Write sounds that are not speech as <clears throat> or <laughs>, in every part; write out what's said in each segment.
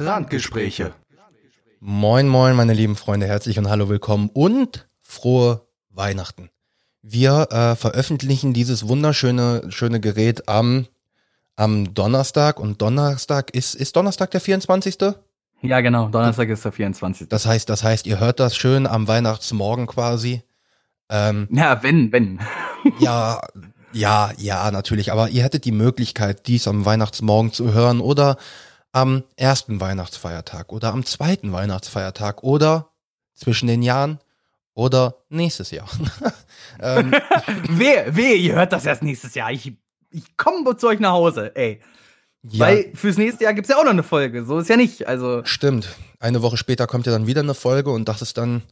Randgespräche. Moin, moin, meine lieben Freunde, herzlich und hallo, willkommen und frohe Weihnachten. Wir äh, veröffentlichen dieses wunderschöne schöne Gerät am, am Donnerstag und Donnerstag ist, ist Donnerstag der 24. Ja, genau, Donnerstag ist der 24. Das heißt, das heißt, ihr hört das schön am Weihnachtsmorgen quasi. Ähm, ja, wenn, wenn. <laughs> ja, ja, ja, natürlich. Aber ihr hättet die Möglichkeit, dies am Weihnachtsmorgen zu hören oder am ersten Weihnachtsfeiertag oder am zweiten Weihnachtsfeiertag oder zwischen den Jahren oder nächstes Jahr. <laughs> ähm, <laughs> wehe, wehe, ihr hört das erst nächstes Jahr. Ich, ich komme zu euch nach Hause, ey. Ja. Weil fürs nächste Jahr gibt's ja auch noch eine Folge. So ist ja nicht. Also. Stimmt. Eine Woche später kommt ja dann wieder eine Folge und das ist dann.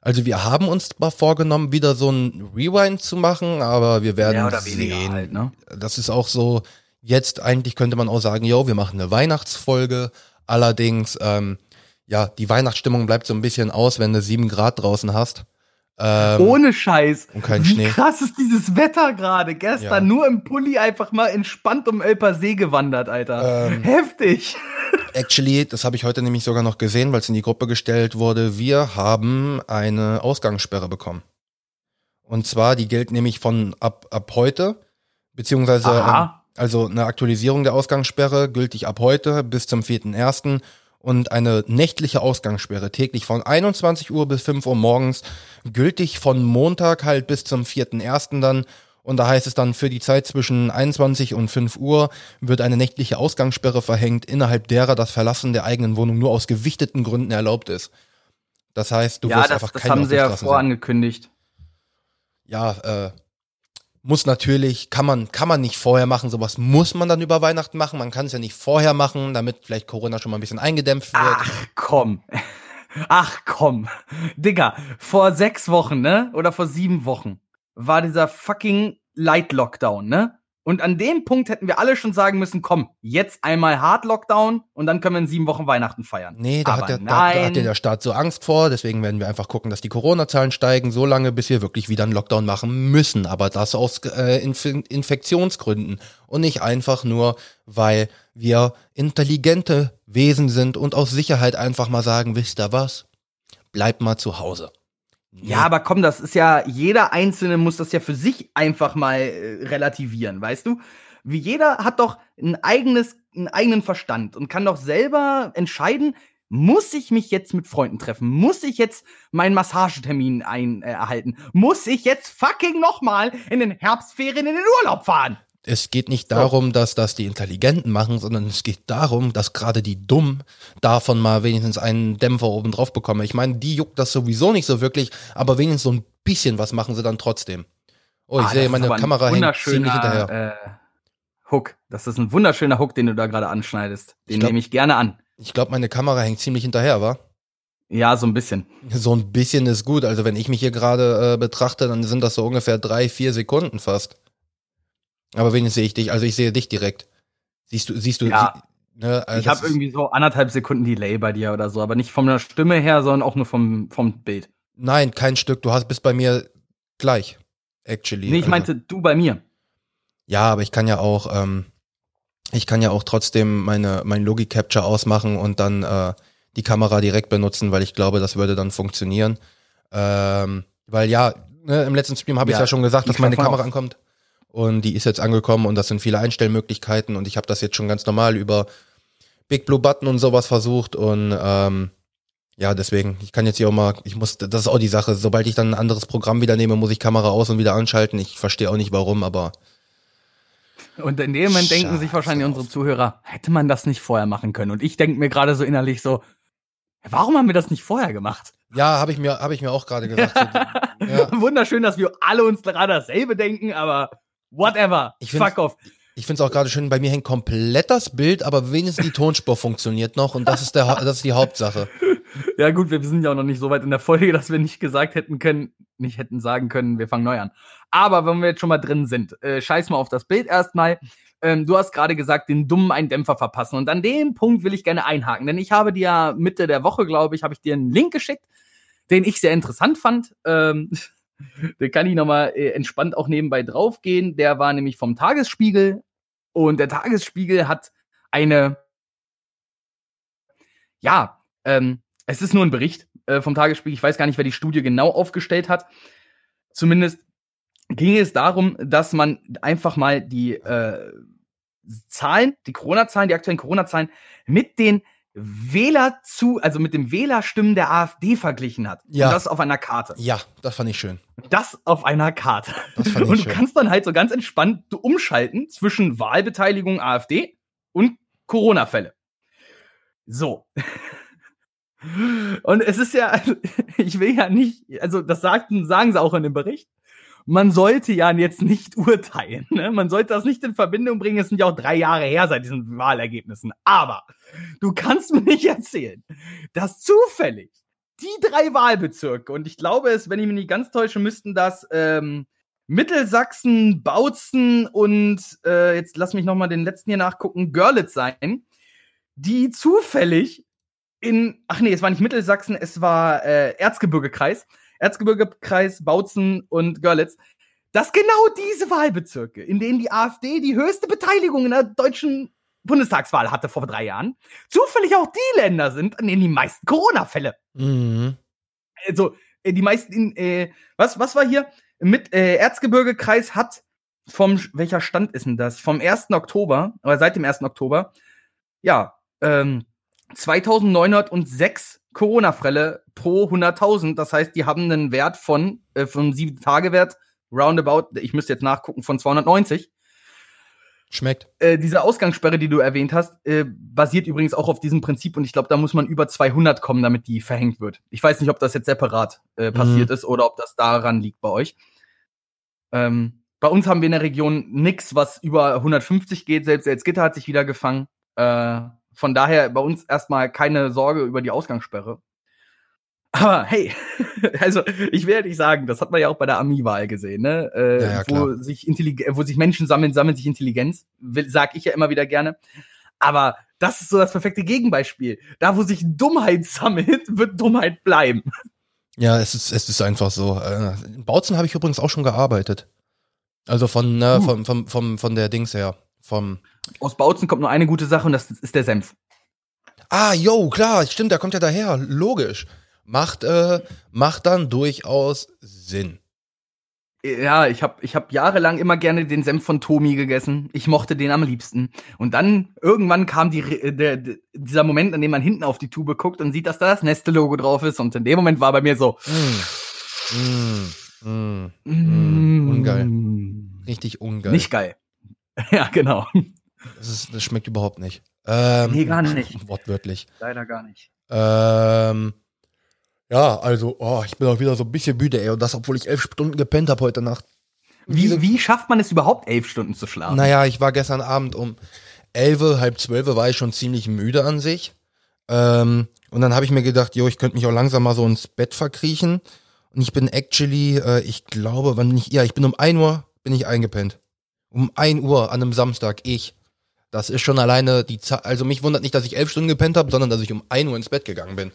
Also wir haben uns mal vorgenommen, wieder so ein Rewind zu machen, aber wir werden ja, sehen. Halt, ne? Das ist auch so, Jetzt eigentlich könnte man auch sagen, yo, wir machen eine Weihnachtsfolge. Allerdings, ähm, ja, die Weihnachtsstimmung bleibt so ein bisschen aus, wenn du sieben Grad draußen hast. Ähm, Ohne Scheiß. Und kein Wie Schnee. krass ist dieses Wetter gerade. Gestern ja. nur im Pulli einfach mal entspannt um Elper See gewandert, Alter. Ähm, Heftig. <laughs> Actually, das habe ich heute nämlich sogar noch gesehen, weil es in die Gruppe gestellt wurde. Wir haben eine Ausgangssperre bekommen. Und zwar, die gilt nämlich von ab, ab heute, beziehungsweise ähm, also eine Aktualisierung der Ausgangssperre gültig ab heute bis zum 4.1. und eine nächtliche Ausgangssperre täglich von 21 Uhr bis 5 Uhr morgens gültig von Montag halt bis zum 4.1. dann und da heißt es dann, für die Zeit zwischen 21 und 5 Uhr wird eine nächtliche Ausgangssperre verhängt, innerhalb derer das Verlassen der eigenen Wohnung nur aus gewichteten Gründen erlaubt ist. Das heißt, du ja, wirst das, einfach keine Ja, das haben sie ja vorangekündigt. Ja, äh, muss natürlich, kann man, kann man nicht vorher machen, sowas muss man dann über Weihnachten machen. Man kann es ja nicht vorher machen, damit vielleicht Corona schon mal ein bisschen eingedämpft wird. Ach komm. <laughs> Ach komm. Digga, vor sechs Wochen, ne? Oder vor sieben Wochen war dieser fucking Light Lockdown, ne? Und an dem Punkt hätten wir alle schon sagen müssen, komm, jetzt einmal Hard Lockdown und dann können wir in sieben Wochen Weihnachten feiern. Nee, da, hat der, da, da hat der Staat so Angst vor, deswegen werden wir einfach gucken, dass die Corona-Zahlen steigen, so lange, bis wir wirklich wieder einen Lockdown machen müssen. Aber das aus äh, Inf Infektionsgründen und nicht einfach nur, weil wir intelligente Wesen sind und aus Sicherheit einfach mal sagen, wisst ihr was? Bleibt mal zu Hause. Ja, aber komm, das ist ja, jeder Einzelne muss das ja für sich einfach mal äh, relativieren, weißt du? Wie jeder hat doch ein eigenes, einen eigenen Verstand und kann doch selber entscheiden, muss ich mich jetzt mit Freunden treffen? Muss ich jetzt meinen Massagetermin ein, äh, erhalten? Muss ich jetzt fucking nochmal in den Herbstferien in den Urlaub fahren? Es geht nicht darum, dass das die Intelligenten machen, sondern es geht darum, dass gerade die Dummen davon mal wenigstens einen Dämpfer oben drauf bekommen. Ich meine, die juckt das sowieso nicht so wirklich, aber wenigstens so ein bisschen was machen sie dann trotzdem. Oh, ich ah, sehe, meine Kamera hängt ziemlich hinterher. Äh, Hook. Das ist ein wunderschöner Hook, den du da gerade anschneidest. Den nehme ich gerne an. Ich glaube, meine Kamera hängt ziemlich hinterher, wa? Ja, so ein bisschen. So ein bisschen ist gut. Also wenn ich mich hier gerade äh, betrachte, dann sind das so ungefähr drei, vier Sekunden fast. Aber wenigstens sehe ich dich. Also ich sehe dich direkt. Siehst du, siehst du. Ja. Sie, ne, also ich habe irgendwie so anderthalb Sekunden Delay bei dir oder so, aber nicht von der Stimme her, sondern auch nur vom, vom Bild. Nein, kein Stück. Du hast bist bei mir gleich. Actually. Nee, ich also. meinte du bei mir. Ja, aber ich kann ja auch, ähm, ich kann ja auch trotzdem meine, mein Logi Capture ausmachen und dann äh, die Kamera direkt benutzen, weil ich glaube, das würde dann funktionieren. Ähm, weil ja, ne, im letzten Stream habe ja, ich ja schon gesagt, dass meine Kamera ankommt und die ist jetzt angekommen und das sind viele Einstellmöglichkeiten und ich habe das jetzt schon ganz normal über Big Blue Button und sowas versucht und ähm, ja, deswegen, ich kann jetzt hier auch mal, ich muss, das ist auch die Sache, sobald ich dann ein anderes Programm wieder nehme, muss ich Kamera aus und wieder anschalten. Ich verstehe auch nicht warum, aber. Und in dem Moment denken sich wahrscheinlich unsere Zuhörer, hätte man das nicht vorher machen können? Und ich denke mir gerade so innerlich so, warum haben wir das nicht vorher gemacht? Ja, habe ich mir, habe ich mir auch gerade gesagt. <laughs> ja. Wunderschön, dass wir alle uns gerade dasselbe denken, aber Whatever. Ich Fuck off. Ich finde es auch gerade schön, bei mir hängt komplett das Bild, aber wenigstens die Tonspur funktioniert noch und das ist, der, das ist die Hauptsache. Ja, gut, wir sind ja auch noch nicht so weit in der Folge, dass wir nicht gesagt hätten können, nicht hätten sagen können, wir fangen neu an. Aber wenn wir jetzt schon mal drin sind, äh, scheiß mal auf das Bild erstmal. Ähm, du hast gerade gesagt, den Dummen einen Dämpfer verpassen. Und an dem Punkt will ich gerne einhaken, denn ich habe dir Mitte der Woche, glaube ich, habe ich dir einen Link geschickt, den ich sehr interessant fand. Ähm, da kann ich nochmal äh, entspannt auch nebenbei draufgehen. Der war nämlich vom Tagesspiegel und der Tagesspiegel hat eine ja, ähm, es ist nur ein Bericht äh, vom Tagesspiegel. Ich weiß gar nicht, wer die Studie genau aufgestellt hat. Zumindest ging es darum, dass man einfach mal die äh, Zahlen, die Corona-Zahlen, die aktuellen Corona-Zahlen mit den Wähler zu, also mit dem Wählerstimmen der AfD verglichen hat. Ja. Und das auf einer Karte. Ja, das fand ich schön. Das auf einer Karte. Das fand ich Und du schön. kannst dann halt so ganz entspannt umschalten zwischen Wahlbeteiligung AfD und Corona-Fälle. So. <laughs> Und es ist ja, <laughs> ich will ja nicht, also das sagten, sagen sie auch in dem Bericht. Man sollte ja jetzt nicht <laughs> urteilen. Ne? Man sollte das nicht in Verbindung bringen. Es sind ja auch drei Jahre her seit diesen Wahlergebnissen. Aber du kannst mir nicht erzählen, dass zufällig die drei Wahlbezirke, und ich glaube es, wenn ich mich nicht ganz täusche, müssten das ähm, Mittelsachsen, Bautzen und äh, jetzt lass mich noch mal den letzten hier nachgucken, Görlitz sein, die zufällig in, ach nee, es war nicht Mittelsachsen, es war äh, Erzgebirgekreis, Erzgebirgekreis, Bautzen und Görlitz, dass genau diese Wahlbezirke, in denen die AfD die höchste Beteiligung in der deutschen Bundestagswahl hatte vor drei Jahren, zufällig auch die Länder sind, an denen die meisten Corona-Fälle Mhm. also äh, die meisten, in, äh, was, was war hier? Mit äh, Erzgebirgekreis hat vom, welcher Stand ist denn das? Vom 1. Oktober, oder seit dem 1. Oktober, ja, ähm, 2906 Corona-Fälle pro 100.000. Das heißt, die haben einen Wert von, äh, vom 7-Tage-Wert, roundabout, ich müsste jetzt nachgucken, von 290 Schmeckt. äh, diese Ausgangssperre, die du erwähnt hast, äh, basiert übrigens auch auf diesem Prinzip und ich glaube, da muss man über 200 kommen, damit die verhängt wird. Ich weiß nicht, ob das jetzt separat äh, passiert ist oder ob das daran liegt bei euch. Ähm, bei uns haben wir in der Region nix, was über 150 geht. Selbst jetzt Gitter hat sich wieder gefangen. Äh, von daher bei uns erstmal keine Sorge über die Ausgangssperre. Aber hey, <laughs> also ich ja nicht sagen, das hat man ja auch bei der Ami-Wahl gesehen, ne? Äh, Ja, ja, wo, sich wo sich Menschen sammeln, sammeln sich Intelligenz, will, sag ich ja immer wieder gerne. Aber das ist so das perfekte Gegenbeispiel. Da, wo sich Dummheit <laughs> sammelt, wird Dummheit bleiben. Ja, es ist, es ist einfach so. Äh, In Bautzen habe ich übrigens auch schon gearbeitet. Also von, ne, Uh. vom, vom, vom, von der Dings her. Vom. Aus Bautzen kommt nur eine gute Sache und das ist der Senf. Ah, yo, klar, stimmt, der kommt ja daher. Logisch. Macht, äh, macht dann durchaus Sinn. Ja, ich habe ich hab jahrelang immer gerne den Senf von Tomi gegessen. Ich mochte den am liebsten. Und dann irgendwann kam die, der, der, dieser Moment, an dem man hinten auf die Tube guckt und sieht, dass da das Neste-Logo drauf ist. Und in dem Moment war bei mir so. Mm, mm, mm. Mm, ungeil. Richtig ungeil. Nicht geil. <laughs> Ja, genau. Das, ist, das schmeckt überhaupt nicht. Ähm, Nee, gar nicht. <laughs> Wortwörtlich. Leider gar nicht. Ähm, ja, also, oh, ich bin auch wieder so ein bisschen müde, ey. Und das, obwohl ich elf Stunden gepennt habe heute Nacht. Wie, wie schafft man es überhaupt, elf Stunden zu schlafen? Naja, ich war gestern Abend um elf, halb zwölf war ich schon ziemlich müde an sich. Ähm, und dann habe ich mir gedacht, jo, ich könnte mich auch langsam mal so ins Bett verkriechen. Und ich bin actually, äh, ich glaube, wann nicht, ja, ich bin um 1 Uhr, bin ich eingepennt. Um 1 Uhr an einem Samstag, ich. Das ist schon alleine die Zeit, also mich wundert nicht, dass ich elf Stunden gepennt habe, sondern dass ich um 1 Uhr ins Bett gegangen bin.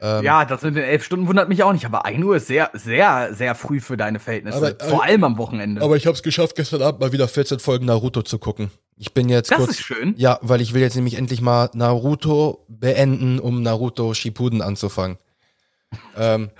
Ähm, Ja, das mit den elf Stunden wundert mich auch nicht, aber 1 Uhr ist sehr, sehr, sehr früh für deine Verhältnisse. Aber- aber- Vor allem am Wochenende. Aber ich habe es geschafft, gestern Abend mal wieder 14 Folgen Naruto zu gucken. Ich bin jetzt das kurz. ist schön. Ja, weil ich will jetzt nämlich endlich mal Naruto beenden, um Naruto Shippuden anzufangen. ähm,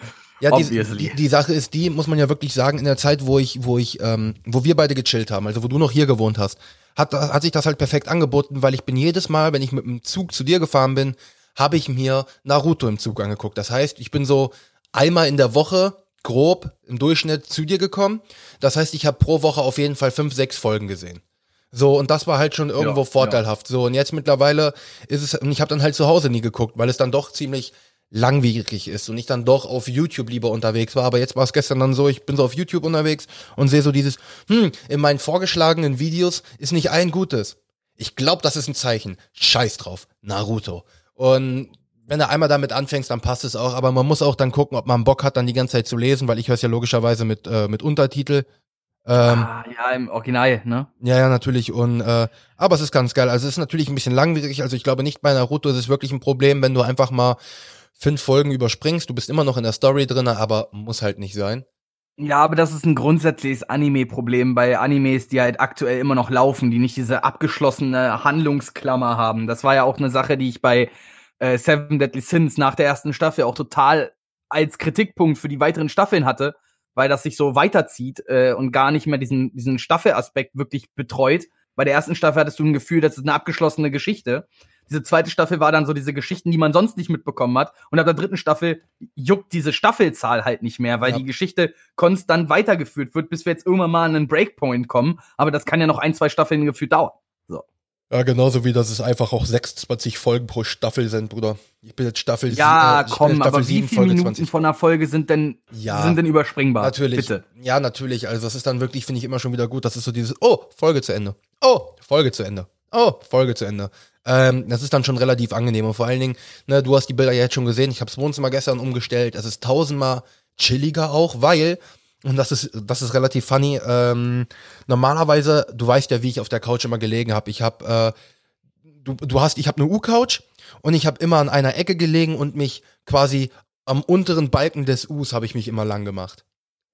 ja, die, die, die Sache ist die, muss man ja wirklich sagen, in der Zeit, wo ich, wo ich, ähm, wo wir beide gechillt haben, also wo du noch hier gewohnt hast, hat, hat sich das halt perfekt angeboten, weil ich bin jedes Mal, wenn ich mit dem Zug zu dir gefahren bin, habe ich mir Naruto im Zug angeguckt. Das heißt, ich bin so einmal in der Woche grob im Durchschnitt zu dir gekommen. Das heißt, ich habe pro Woche auf jeden Fall fünf, sechs Folgen gesehen. So, und das war halt schon irgendwo Ja, vorteilhaft. So, und jetzt mittlerweile ist es, und ich habe dann halt zu Hause nie geguckt, weil es dann doch ziemlich langwierig ist und ich dann doch auf YouTube lieber unterwegs war. Aber jetzt war es gestern dann so, ich bin so auf YouTube unterwegs und sehe so dieses, hm, in meinen vorgeschlagenen Videos ist nicht ein gutes. Ich glaube, das ist ein Zeichen. Scheiß drauf. Naruto. Und wenn du einmal damit anfängst, dann passt es auch. Aber man muss auch dann gucken, ob man Bock hat, dann die ganze Zeit zu lesen, weil ich höre es ja logischerweise mit, äh, mit Untertitel. Ähm, ah, ja, im Original, ne? ja, ja, natürlich. Und äh, aber es ist ganz geil. Also es ist natürlich ein bisschen langwierig. Also ich glaube nicht bei Naruto ist es wirklich ein Problem, wenn du einfach mal fünf Folgen überspringst. Du bist immer noch in der Story drin, aber muss halt nicht sein. Ja, aber das ist ein grundsätzliches Anime-Problem bei Animes, die halt aktuell immer noch laufen, die nicht diese abgeschlossene Handlungsklammer haben. Das war ja auch eine Sache, die ich bei äh, Seven Deadly Sins nach der ersten Staffel auch total als Kritikpunkt für die weiteren Staffeln hatte, weil das sich so weiterzieht äh, und gar nicht mehr diesen, diesen Staffelaspekt wirklich betreut. Bei der ersten Staffel hattest du ein Gefühl, das ist eine abgeschlossene Geschichte. Diese zweite Staffel war dann so diese Geschichten, die man sonst nicht mitbekommen hat. Und ab der dritten Staffel juckt diese Staffelzahl halt nicht mehr, weil ja. die Geschichte konstant weitergeführt wird, bis wir jetzt irgendwann mal an einen Breakpoint kommen. Aber das kann ja noch ein, zwei Staffeln gefühlt dauern. So. Ja, genauso wie dass es einfach auch 26 Folgen pro Staffel sind, Bruder. Ich bin jetzt Staffel Ja, sie, äh, komm, aber wie viele Minuten 20. von einer Folge sind denn, ja, sind denn überspringbar? Natürlich. Bitte. Ja, natürlich. Also das ist dann wirklich, finde ich, immer schon wieder gut. Das ist so dieses, oh, Folge zu Ende. Oh, Folge zu Ende. Oh, Folge zu Ende. Ähm, das ist dann schon relativ angenehm. Und vor allen Dingen, ne, du hast die Bilder ja jetzt schon gesehen. Ich habe das Wohnzimmer gestern umgestellt. Es ist tausendmal chilliger auch, weil und das ist, das ist relativ funny. Ähm, normalerweise, du weißt ja, wie ich auf der Couch immer gelegen habe. Ich habe, äh, du, du hast, ich habe eine U-Couch und ich habe immer an einer Ecke gelegen und mich quasi am unteren Balken des U's habe ich mich immer lang gemacht.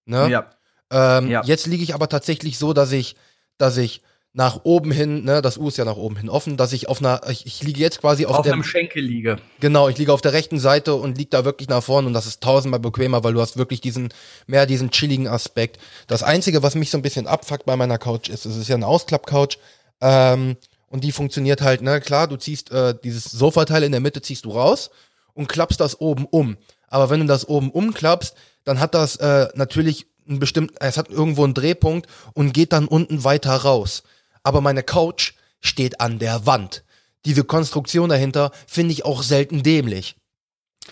Ne? Ja. Ähm, ja. Jetzt liege ich aber tatsächlich so, dass ich, dass ich nach oben hin, ne, das U ist ja nach oben hin offen, dass ich auf einer, ich, ich liege jetzt quasi auf, auf der, einem Schenkel liege. Genau, ich liege auf der rechten Seite und liege da wirklich nach vorne und das ist tausendmal bequemer, weil du hast wirklich diesen, mehr diesen chilligen Aspekt. Das Einzige, was mich so ein bisschen abfuckt bei meiner Couch ist, es ist ja eine Ausklapp-Couch, ähm, und die funktioniert halt, ne, klar, du ziehst äh, dieses Sofateil in der Mitte ziehst du raus und klappst das oben um. Aber wenn du das oben umklappst, dann hat das äh, natürlich ein bestimmt, es hat irgendwo einen Drehpunkt und geht dann unten weiter raus aber meine Couch steht an der Wand. Diese Konstruktion dahinter finde ich auch selten dämlich.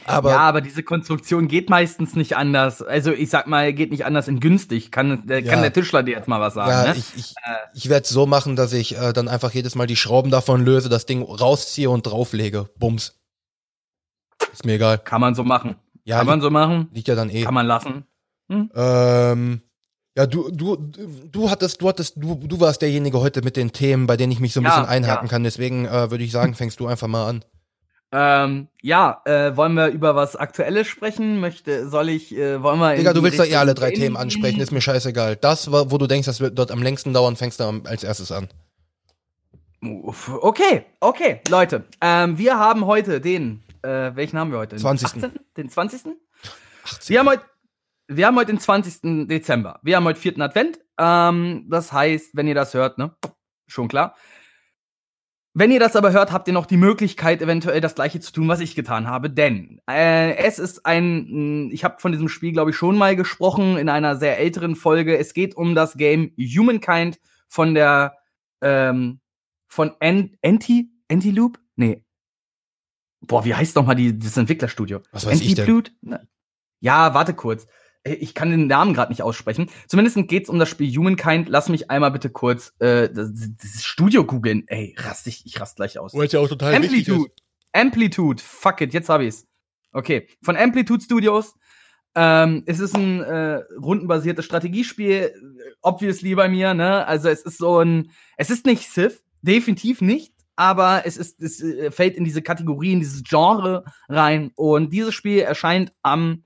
Aber ja, aber diese Konstruktion geht meistens nicht anders. Also ich sag mal, geht nicht anders in günstig. Kann, äh, kann der Tischler dir jetzt mal was sagen? Ja, ne? ich, ich, äh, ich werde es so machen, dass ich äh, dann einfach jedes Mal die Schrauben davon löse, das Ding rausziehe und drauflege. Bums. Ist mir egal. Kann man so machen. Ja, kann man so machen. Liegt ja dann eh. Kann man lassen. Hm? Ähm, ja, du, du, du hattest, du hattest, du, du warst derjenige heute mit den Themen, bei denen ich mich so ein ja, bisschen einhaken ja. kann. Deswegen äh, würde ich sagen, <laughs> fängst du einfach mal an. Ähm, ja, äh, wollen wir über was Aktuelles sprechen? Möchte, soll ich, äh, wollen wir. Digga, du willst doch eh alle drei Themen ansprechen, ist mir scheißegal. Das, wo du denkst, das wird dort am längsten dauern, fängst du als erstes an. Okay, okay, Leute. Ähm, wir haben heute den, äh, welchen haben wir heute? Den 20. 18? Den 20. 18. Wir haben heute wir haben heute den 20. Dezember. Wir haben heute vierten Advent. Ähm, das heißt, wenn ihr das hört, ne? Schon klar. Wenn ihr das aber hört, habt ihr noch die Möglichkeit, eventuell das gleiche zu tun, was ich getan habe. Denn äh, es ist ein, ich habe von diesem Spiel, glaube ich, schon mal gesprochen in einer sehr älteren Folge. Es geht um das Game Humankind von der ähm, von Anti Anti-Loop? Nee. Boah, wie heißt noch mal die, das Entwicklerstudio? Was weiß ich denn? Ja, warte kurz. Äh, ich kann den Namen gerade nicht aussprechen. Zumindest geht es um das Spiel Humankind. Lass mich einmal bitte kurz äh, das, das Studio googeln. Ey, rast ich, ich rast gleich aus. Ja auch total Amplitude. Amplitude. Fuck it, jetzt hab ich's. Okay, von Amplitude Studios. Ähm, es ist ein äh, rundenbasiertes Strategiespiel, obviously bei mir, ne? Also es ist so ein, es ist nicht Civ, definitiv nicht, aber es ist, es äh, fällt in diese Kategorie, in dieses Genre rein. Und dieses Spiel erscheint am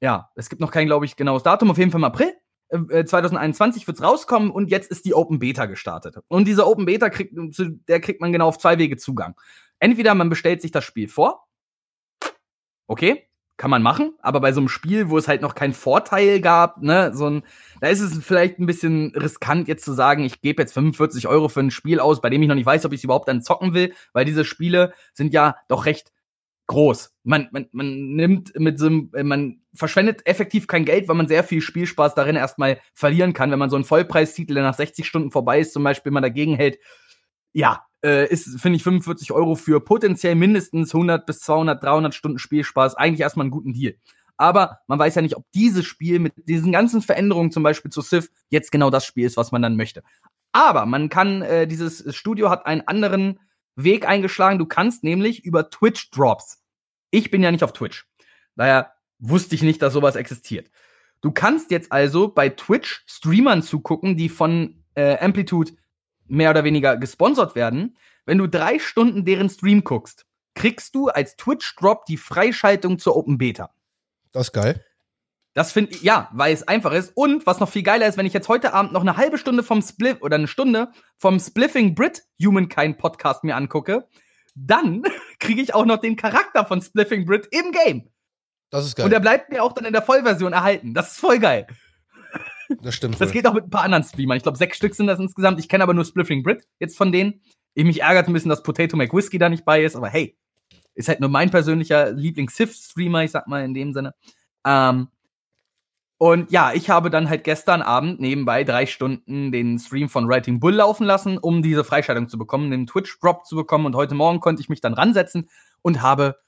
ja, es gibt noch kein, glaube ich, genaues Datum, auf jeden Fall im April. 2021 wird es rauskommen und jetzt ist die Open Beta gestartet. Und diese Open Beta kriegt, der kriegt man genau auf zwei Wege Zugang. Entweder man bestellt sich das Spiel vor. Okay, kann man machen, aber bei so einem Spiel, wo es halt noch keinen Vorteil gab, ne, so ein, da ist es vielleicht ein bisschen riskant, jetzt zu sagen, ich gebe jetzt 45 Euro für ein Spiel aus, bei dem ich noch nicht weiß, ob ich es überhaupt dann zocken will, weil diese Spiele sind ja doch recht groß. Man, man, man nimmt mit so einem, man verschwendet effektiv kein Geld, weil man sehr viel Spielspaß darin erstmal verlieren kann, wenn man so einen Vollpreistitel, der nach 60 Stunden vorbei ist, zum Beispiel mal dagegen hält. Ja, äh, ist, finde ich, 45 Euro für potenziell mindestens 100 bis 200, 300 Stunden Spielspaß eigentlich erstmal einen guten Deal. Aber man weiß ja nicht, ob dieses Spiel mit diesen ganzen Veränderungen zum Beispiel zu Civ jetzt genau das Spiel ist, was man dann möchte. Aber man kann, äh, dieses Studio hat einen anderen Weg eingeschlagen. Du kannst nämlich über Twitch Drops. Ich bin ja nicht auf Twitch. Daher wusste ich nicht, dass sowas existiert. Du kannst jetzt also bei Twitch Streamern zugucken, die von äh, Amplitude mehr oder weniger gesponsert werden. Wenn du drei Stunden deren Stream guckst, kriegst du als Twitch-Drop die Freischaltung zur Open Beta. Das ist geil. Das finde ich, ja, weil es einfach ist. Und was noch viel geiler ist, wenn ich jetzt heute Abend noch eine halbe Stunde vom Split oder eine Stunde vom Spliffing Brit Humankind Podcast mir angucke, dann <laughs> kriege ich auch noch den Charakter von Spliffing Brit im Game. Das ist geil. Und der bleibt mir auch dann in der Vollversion erhalten. Das ist voll geil. das stimmt. <laughs> Das wohl. geht auch mit ein paar anderen Streamern. Ich glaube, sechs Stück sind das insgesamt. Ich kenne aber nur Spliffing Brit jetzt von denen. Ich mich ärgert ein bisschen, dass Potato McWhiskey da nicht bei ist, aber hey, ist halt nur mein persönlicher Lieblings-Sith-Streamer, ich sag mal in dem Sinne. Ähm, und ja, ich habe dann halt gestern Abend nebenbei drei Stunden den Stream von Writing Bull laufen lassen, um diese Freischaltung zu bekommen, den Twitch-Drop zu bekommen. Und heute Morgen konnte ich mich dann ransetzen und habe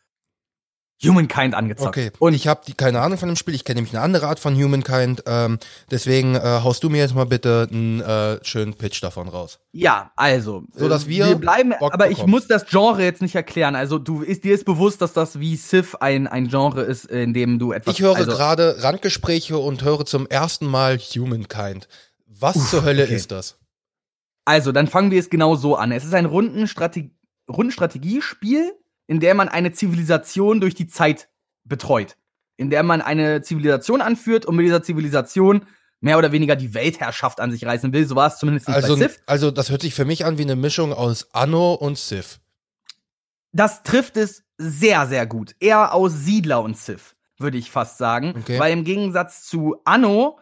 Humankind angezockt. Okay, Und ich habe keine Ahnung von dem Spiel. Ich kenne nämlich eine andere Art von Humankind. Ähm, deswegen äh, haust du mir jetzt mal bitte einen äh, schönen Pitch davon raus. Ja, also. So, dass äh, wir wir bleiben, Bock aber ich bekommen. muss das Genre jetzt nicht erklären. Also, du ist, dir ist bewusst, dass das wie Sith ein, ein Genre ist, in dem du etwas. Ich höre also, gerade Randgespräche und höre zum ersten Mal Humankind. Was zur Hölle okay. ist das? Also, dann fangen wir es genau so an. Es ist ein Rundenstrate Rundenstrategiespiel, in der man eine Zivilisation durch die Zeit betreut. In der man eine Zivilisation anführt und mit dieser Zivilisation mehr oder weniger die Weltherrschaft an sich reißen will. So war es zumindest nicht Also, bei Sith. also das hört sich für mich an wie eine Mischung aus Anno und Civ. Das trifft es sehr, sehr gut. Eher aus Siedler und Sith, würde ich fast sagen. Okay. Weil im Gegensatz zu Anno,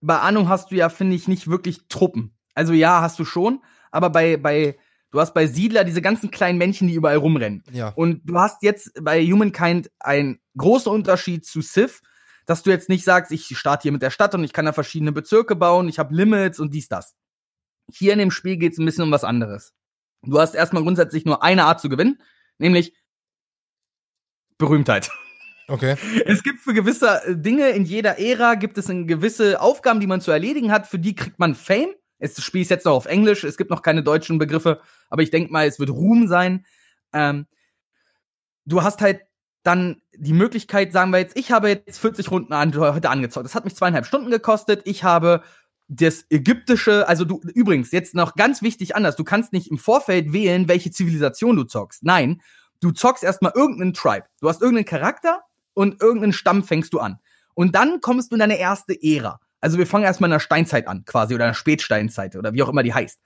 bei Anno hast du ja, finde ich, nicht wirklich Truppen. Also ja, hast du schon, aber bei, bei, du hast bei Siedler diese ganzen kleinen Männchen, die überall rumrennen. Ja. Und du hast jetzt bei Humankind einen großen Unterschied zu Civ, dass du jetzt nicht sagst, ich starte hier mit der Stadt und ich kann da verschiedene Bezirke bauen, ich habe Limits und dies, das. Hier in dem Spiel geht es ein bisschen um was anderes. Du hast erstmal grundsätzlich nur eine Art zu gewinnen, nämlich Berühmtheit. Okay. <laughs> Es gibt für gewisse äh, Dinge in jeder Ära gibt es gewisse Aufgaben, die man zu erledigen hat. Für die kriegt man Fame. Es- Das Spiel ist jetzt noch auf Englisch. Es gibt noch keine deutschen Begriffe, aber ich denke mal, es wird Ruhm sein. Ähm, du hast halt dann die Möglichkeit, sagen wir jetzt, ich habe jetzt 40 Runden an, heute angezockt. Das hat mich zweieinhalb Stunden gekostet. Ich habe das ägyptische, also du, übrigens, jetzt noch ganz wichtig anders. Du kannst nicht im Vorfeld wählen, welche Zivilisation du zockst. Nein, du zockst erstmal irgendeinen Tribe. Du hast irgendeinen Charakter und irgendeinen Stamm fängst du an. Und dann kommst du in deine erste Ära. Also wir fangen erstmal in der Steinzeit an, quasi, oder in der Spätsteinzeit oder wie auch immer die heißt.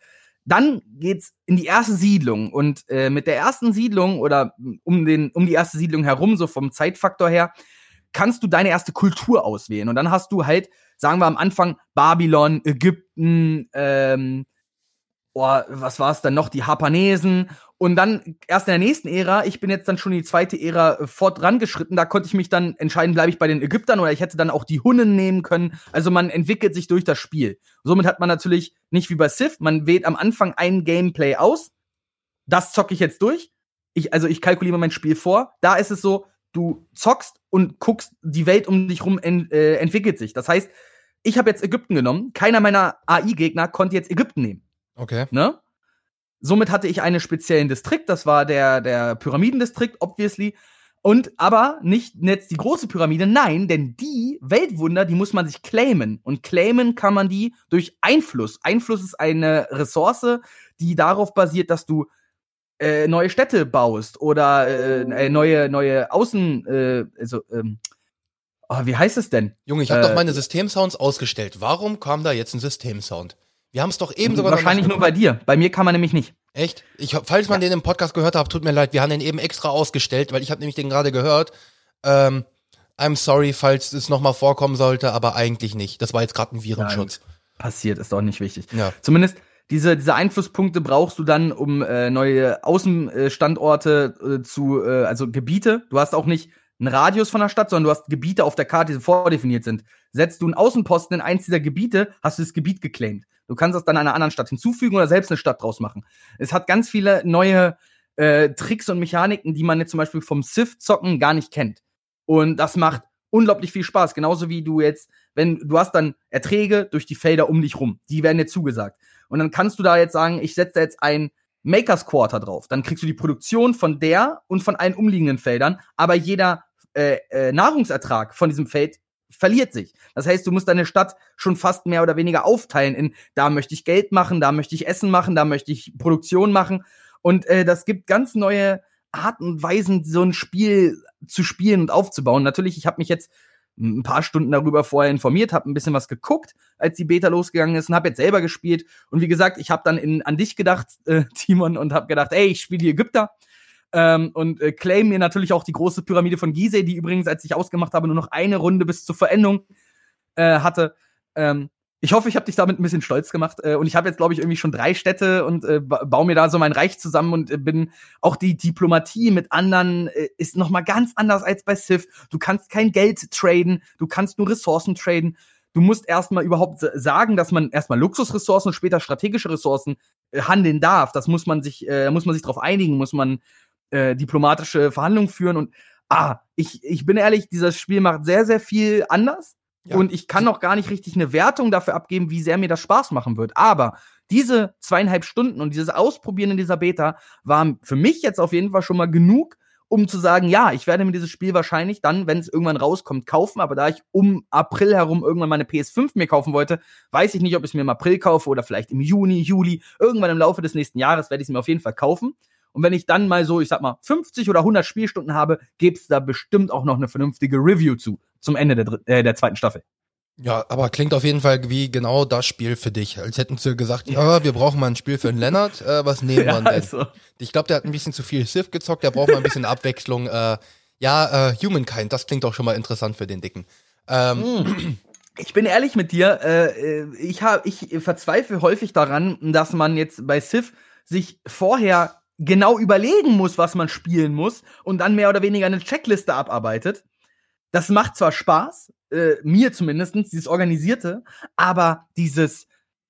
Dann geht's in die erste Siedlung und äh, mit der ersten Siedlung oder um, den, um die erste Siedlung herum, so vom Zeitfaktor her, kannst du deine erste Kultur auswählen. Und dann hast du halt, sagen wir am Anfang, Babylon, Ägypten, ähm, oh, was war es dann noch, die Hapanesen. Und dann erst in der nächsten Ära, ich bin jetzt dann schon in die zweite Ära äh, fortrangeschritten, da konnte ich mich dann entscheiden, bleibe ich bei den Ägyptern oder ich hätte dann auch die Hunnen nehmen können. Also man entwickelt sich durch das Spiel. Somit hat man natürlich nicht wie bei Civ, man wählt am Anfang ein Gameplay aus. Das zocke ich jetzt durch. Ich, also ich kalkuliere mein Spiel vor. Da ist es so, du zockst und guckst, die Welt um dich rum en, äh, entwickelt sich. Das heißt, ich habe jetzt Ägypten genommen. Keiner meiner AI-Gegner konnte jetzt Ägypten nehmen. Okay. Ne? Somit hatte ich einen speziellen Distrikt, das war der, der Pyramidendistrikt, obviously. Und aber nicht jetzt die große Pyramide, nein, denn die Weltwunder, die muss man sich claimen. Und claimen kann man die durch Einfluss. Einfluss ist eine Ressource, die darauf basiert, dass du äh, neue Städte baust oder äh, äh, neue, neue Außen, äh, also, ähm, oh, wie heißt es denn? Junge, ich habe Äh, doch meine Systemsounds ausgestellt. Warum kam da jetzt ein Systemsound? Wir haben es doch eben sogar noch Wahrscheinlich nur bei dir. Bei mir kann man nämlich nicht. Echt? Ich, falls man den im Podcast gehört hat, tut mir leid, wir haben den eben extra ausgestellt, weil ich habe nämlich den gerade gehört. Ähm, I'm sorry, falls es nochmal vorkommen sollte, aber eigentlich nicht. Das war jetzt gerade ein Virenschutz. Passiert, ist doch nicht wichtig. Ja. Zumindest diese, diese Einflusspunkte brauchst du dann, um äh, neue Außenstandorte äh, zu, äh, also Gebiete. Du hast auch nicht einen Radius von der Stadt, sondern du hast Gebiete auf der Karte, die vordefiniert sind. Setzt du einen Außenposten in eins dieser Gebiete, hast du das Gebiet geclaimed. Du kannst das dann einer anderen Stadt hinzufügen oder selbst eine Stadt draus machen. Es hat ganz viele neue äh, Tricks und Mechaniken, die man jetzt zum Beispiel vom Civ-Zocken gar nicht kennt. Und das macht unglaublich viel Spaß. Genauso wie du jetzt, wenn du hast dann Erträge durch die Felder um dich rum. Die werden dir zugesagt. Und dann kannst du da jetzt sagen, ich setze jetzt ein Makers Quarter drauf. Dann kriegst du die Produktion von der und von allen umliegenden Feldern. Aber jeder äh, äh, Nahrungsertrag von diesem Feld verliert sich. Das heißt, du musst deine Stadt schon fast mehr oder weniger aufteilen in, da möchte ich Geld machen, da möchte ich Essen machen, da möchte ich Produktion machen. Und äh, das gibt ganz neue Arten und Weisen, so ein Spiel zu spielen und aufzubauen. Natürlich, ich habe mich jetzt ein paar Stunden darüber vorher informiert, habe ein bisschen was geguckt, als die Beta losgegangen ist und habe jetzt selber gespielt. Und wie gesagt, ich habe dann in, an dich gedacht, äh, <laughs> Timon, und habe gedacht, ey, ich spiele die Ägypter. Ähm, und äh, claim mir natürlich auch die große Pyramide von Gizeh, die übrigens, als ich ausgemacht habe, nur noch eine Runde bis zur Verendung äh, hatte. Ähm, ich hoffe, ich habe dich damit ein bisschen stolz gemacht. Äh, und ich habe jetzt, glaube ich, irgendwie schon drei Städte und äh, baue mir da so mein Reich zusammen und äh, bin auch die Diplomatie mit anderen äh, ist noch mal ganz anders als bei Civ. Du kannst kein Geld traden, du kannst nur Ressourcen traden. Du musst erstmal überhaupt sagen, dass man erstmal Luxusressourcen und später strategische Ressourcen äh, handeln darf. Das muss man sich, äh, muss man sich darauf einigen, muss man äh, diplomatische Verhandlungen führen und ah, ich, ich bin ehrlich, dieses Spiel macht sehr, sehr viel anders ja. Und ich kann noch gar nicht richtig eine Wertung dafür abgeben, wie sehr mir das Spaß machen wird. Aber diese zweieinhalb Stunden und dieses Ausprobieren in dieser Beta waren für mich jetzt auf jeden Fall schon mal genug, um zu sagen, ja, ich werde mir dieses Spiel wahrscheinlich dann, wenn es irgendwann rauskommt, kaufen. Aber da ich um April herum irgendwann meine PS5 mir kaufen wollte, weiß ich nicht, ob ich es mir im April kaufe oder vielleicht im Juni, Juli. Irgendwann im Laufe des nächsten Jahres werde ich es mir auf jeden Fall kaufen. Und wenn ich dann mal so, ich sag mal, 50 oder 100 Spielstunden habe, gibt's da bestimmt auch noch eine vernünftige Review zu, zum Ende der, äh, der zweiten Staffel. Ja, aber klingt auf jeden Fall wie genau das Spiel für dich. Als hätten sie gesagt, ja, wir brauchen mal ein Spiel für den Lennart. Äh, was <laughs> nehmen wir ja, denn? Also. Ich glaube, der hat ein bisschen zu viel Sith gezockt, der braucht mal ein bisschen Abwechslung. Äh, ja, äh, Humankind, das klingt auch schon mal interessant für den Dicken. Ähm, mm. <clears throat> Ich bin ehrlich mit dir, äh, äh ich, hab, ich verzweifle häufig daran, dass man jetzt bei Sith sich vorher genau überlegen muss, was man spielen muss und dann mehr oder weniger eine Checkliste abarbeitet. Das macht zwar Spaß, äh, mir zumindestens dieses Organisierte, aber dieses,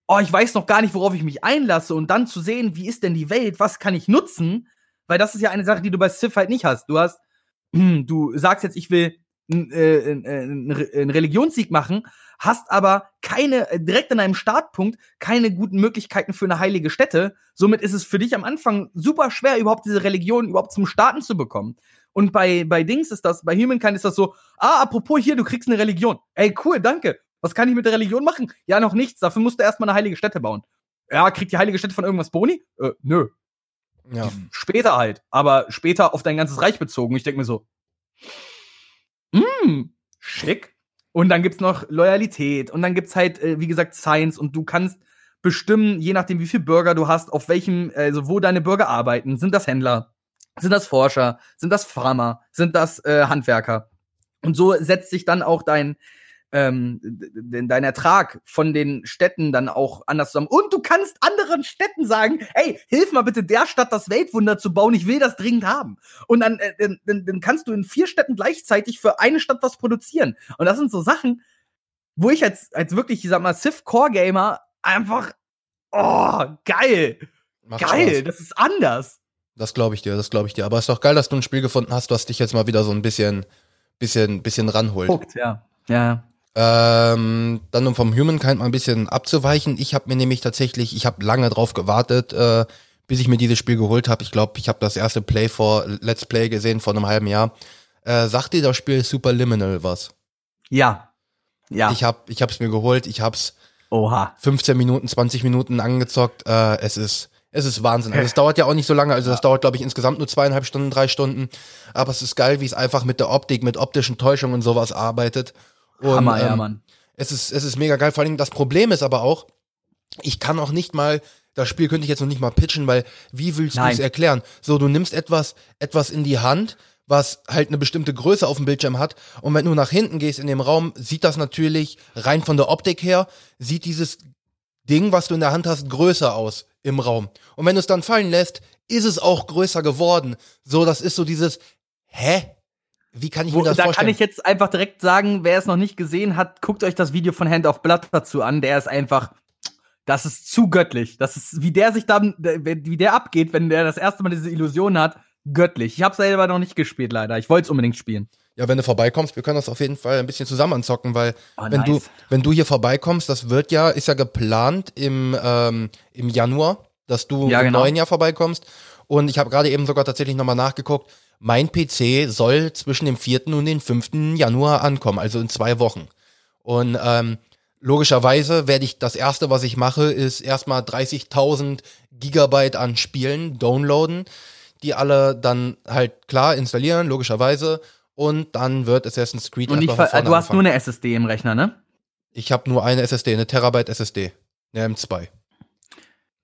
oh, ich weiß noch gar nicht, worauf ich mich einlasse und dann zu sehen, wie ist denn die Welt, was kann ich nutzen, weil das ist ja eine Sache, die du bei Civ halt nicht hast. Du hast, <clears throat> du sagst jetzt, ich will äh, einen Religionssieg machen, hast aber keine, äh, direkt an einem Startpunkt, keine guten Möglichkeiten für eine heilige Stätte. Somit ist es für dich am Anfang super schwer, überhaupt diese Religion überhaupt zum Starten zu bekommen. Und bei, bei Dings ist das, bei Humankind ist das so, ah, apropos hier, du kriegst eine Religion. Ey, cool, danke. Was kann ich mit der Religion machen? Ja, noch nichts. Dafür musst du erstmal eine heilige Stätte bauen. Ja, kriegt die heilige Stätte von irgendwas Boni? Äh, nö. Ja. Später halt. Aber später auf dein ganzes Reich bezogen. Ich denke mir so, mh, schick. Und dann gibt's noch Loyalität und dann gibt's halt, äh, wie gesagt, Science und du kannst bestimmen, je nachdem, wie viel Bürger du hast, auf welchem, also wo deine Bürger arbeiten. Sind das Händler? Sind das Forscher? Sind das Farmer? Sind das äh, Handwerker? Und so setzt sich dann auch dein, ähm, dein Ertrag von den Städten dann auch anders zusammen. Und du kannst anderen Städten sagen, hey, hilf mal bitte der Stadt, das Weltwunder zu bauen, ich will das dringend haben. Und dann, äh, dann, dann kannst du in vier Städten gleichzeitig für eine Stadt was produzieren. Und das sind so Sachen, wo ich als, als wirklich, ich sag mal, Civ-Core-Gamer einfach, oh, geil. Macht geil, Spaß. das ist anders. Das glaube ich dir, das glaube ich dir. Aber es ist doch geil, dass du ein Spiel gefunden hast, was dich jetzt mal wieder so ein bisschen, bisschen, bisschen ranholt. Guckt, ja. Ja. Ähm, dann um vom Humankind mal ein bisschen abzuweichen. Ich habe mir nämlich tatsächlich, ich habe lange drauf gewartet, äh, bis ich mir dieses Spiel geholt habe. Ich glaube, ich habe das erste Play vor Let's Play gesehen vor einem halben Jahr. Äh, sagt dir das Spiel Superliminal was? Ja. Ja. Ich habe ich hab's mir geholt, ich hab's Oha. 15 Minuten, 20 Minuten angezockt. Äh, es ist es ist Wahnsinn. Also es dauert ja auch nicht so lange. Also das dauert, glaube ich, insgesamt nur zweieinhalb Stunden, drei Stunden. Aber es ist geil, wie es einfach mit der Optik, mit optischen Täuschungen und sowas arbeitet. Und, Hammer, ähm, ja, Mann. Es ist, es ist mega geil. Vor allem das Problem ist aber auch, ich kann auch nicht mal, das Spiel könnte ich jetzt noch nicht mal pitchen, weil wie willst du es erklären? So, du nimmst etwas, etwas in die Hand, was halt eine bestimmte Größe auf dem Bildschirm hat. Und wenn du nach hinten gehst in dem Raum, sieht das natürlich rein von der Optik her, sieht dieses Ding, was du in der Hand hast, größer aus im Raum. Und wenn du es dann fallen lässt, ist es auch größer geworden. So, das ist so dieses, hä? Wie kann ich Wo, mir das da vorstellen? Da kann ich jetzt einfach direkt sagen, wer es noch nicht gesehen hat, guckt euch das Video von Hand of Blood dazu an. Der ist einfach, das ist zu göttlich. Das ist, wie der sich dann, wie der abgeht, wenn der das erste Mal diese Illusion hat, göttlich. Ich habe selber noch nicht gespielt, leider. Ich wollte es unbedingt spielen. Ja, wenn du vorbeikommst, wir können das auf jeden Fall ein bisschen zusammen anzocken, weil oh, wenn nice. du wenn du hier vorbeikommst, das wird ja ist ja geplant im ähm, im Januar, dass du ja, im genau. neuen Jahr vorbeikommst. Und ich habe gerade eben sogar tatsächlich nochmal nachgeguckt. Mein PC soll zwischen dem 4. und dem 5. Januar ankommen, also in zwei Wochen. Und ähm, logischerweise werde ich das erste, was ich mache, ist erstmal 30.000 Gigabyte an Spielen downloaden, die alle dann halt klar installieren, logischerweise und dann wird Assassin's Creed und einfach von Du hast anfangen. nur eine SSD im Rechner, ne? Ich habe nur eine SSD, eine Terabyte SSD, eine M2.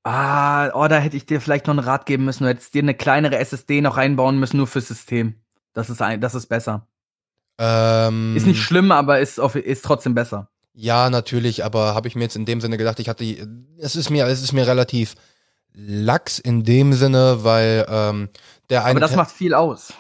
Ah, oh, da hätte ich dir vielleicht noch einen Rat geben müssen. Du hättest dir eine kleinere SSD noch reinbauen müssen, nur fürs System. Das ist, ein, das ist besser. Ähm, Ist nicht schlimm, aber ist, auf, ist trotzdem besser. Ja, natürlich, aber habe ich mir jetzt in dem Sinne gedacht, ich hatte, es ist mir, es ist mir relativ lax in dem Sinne, weil ähm, der eine Aber das macht viel aus.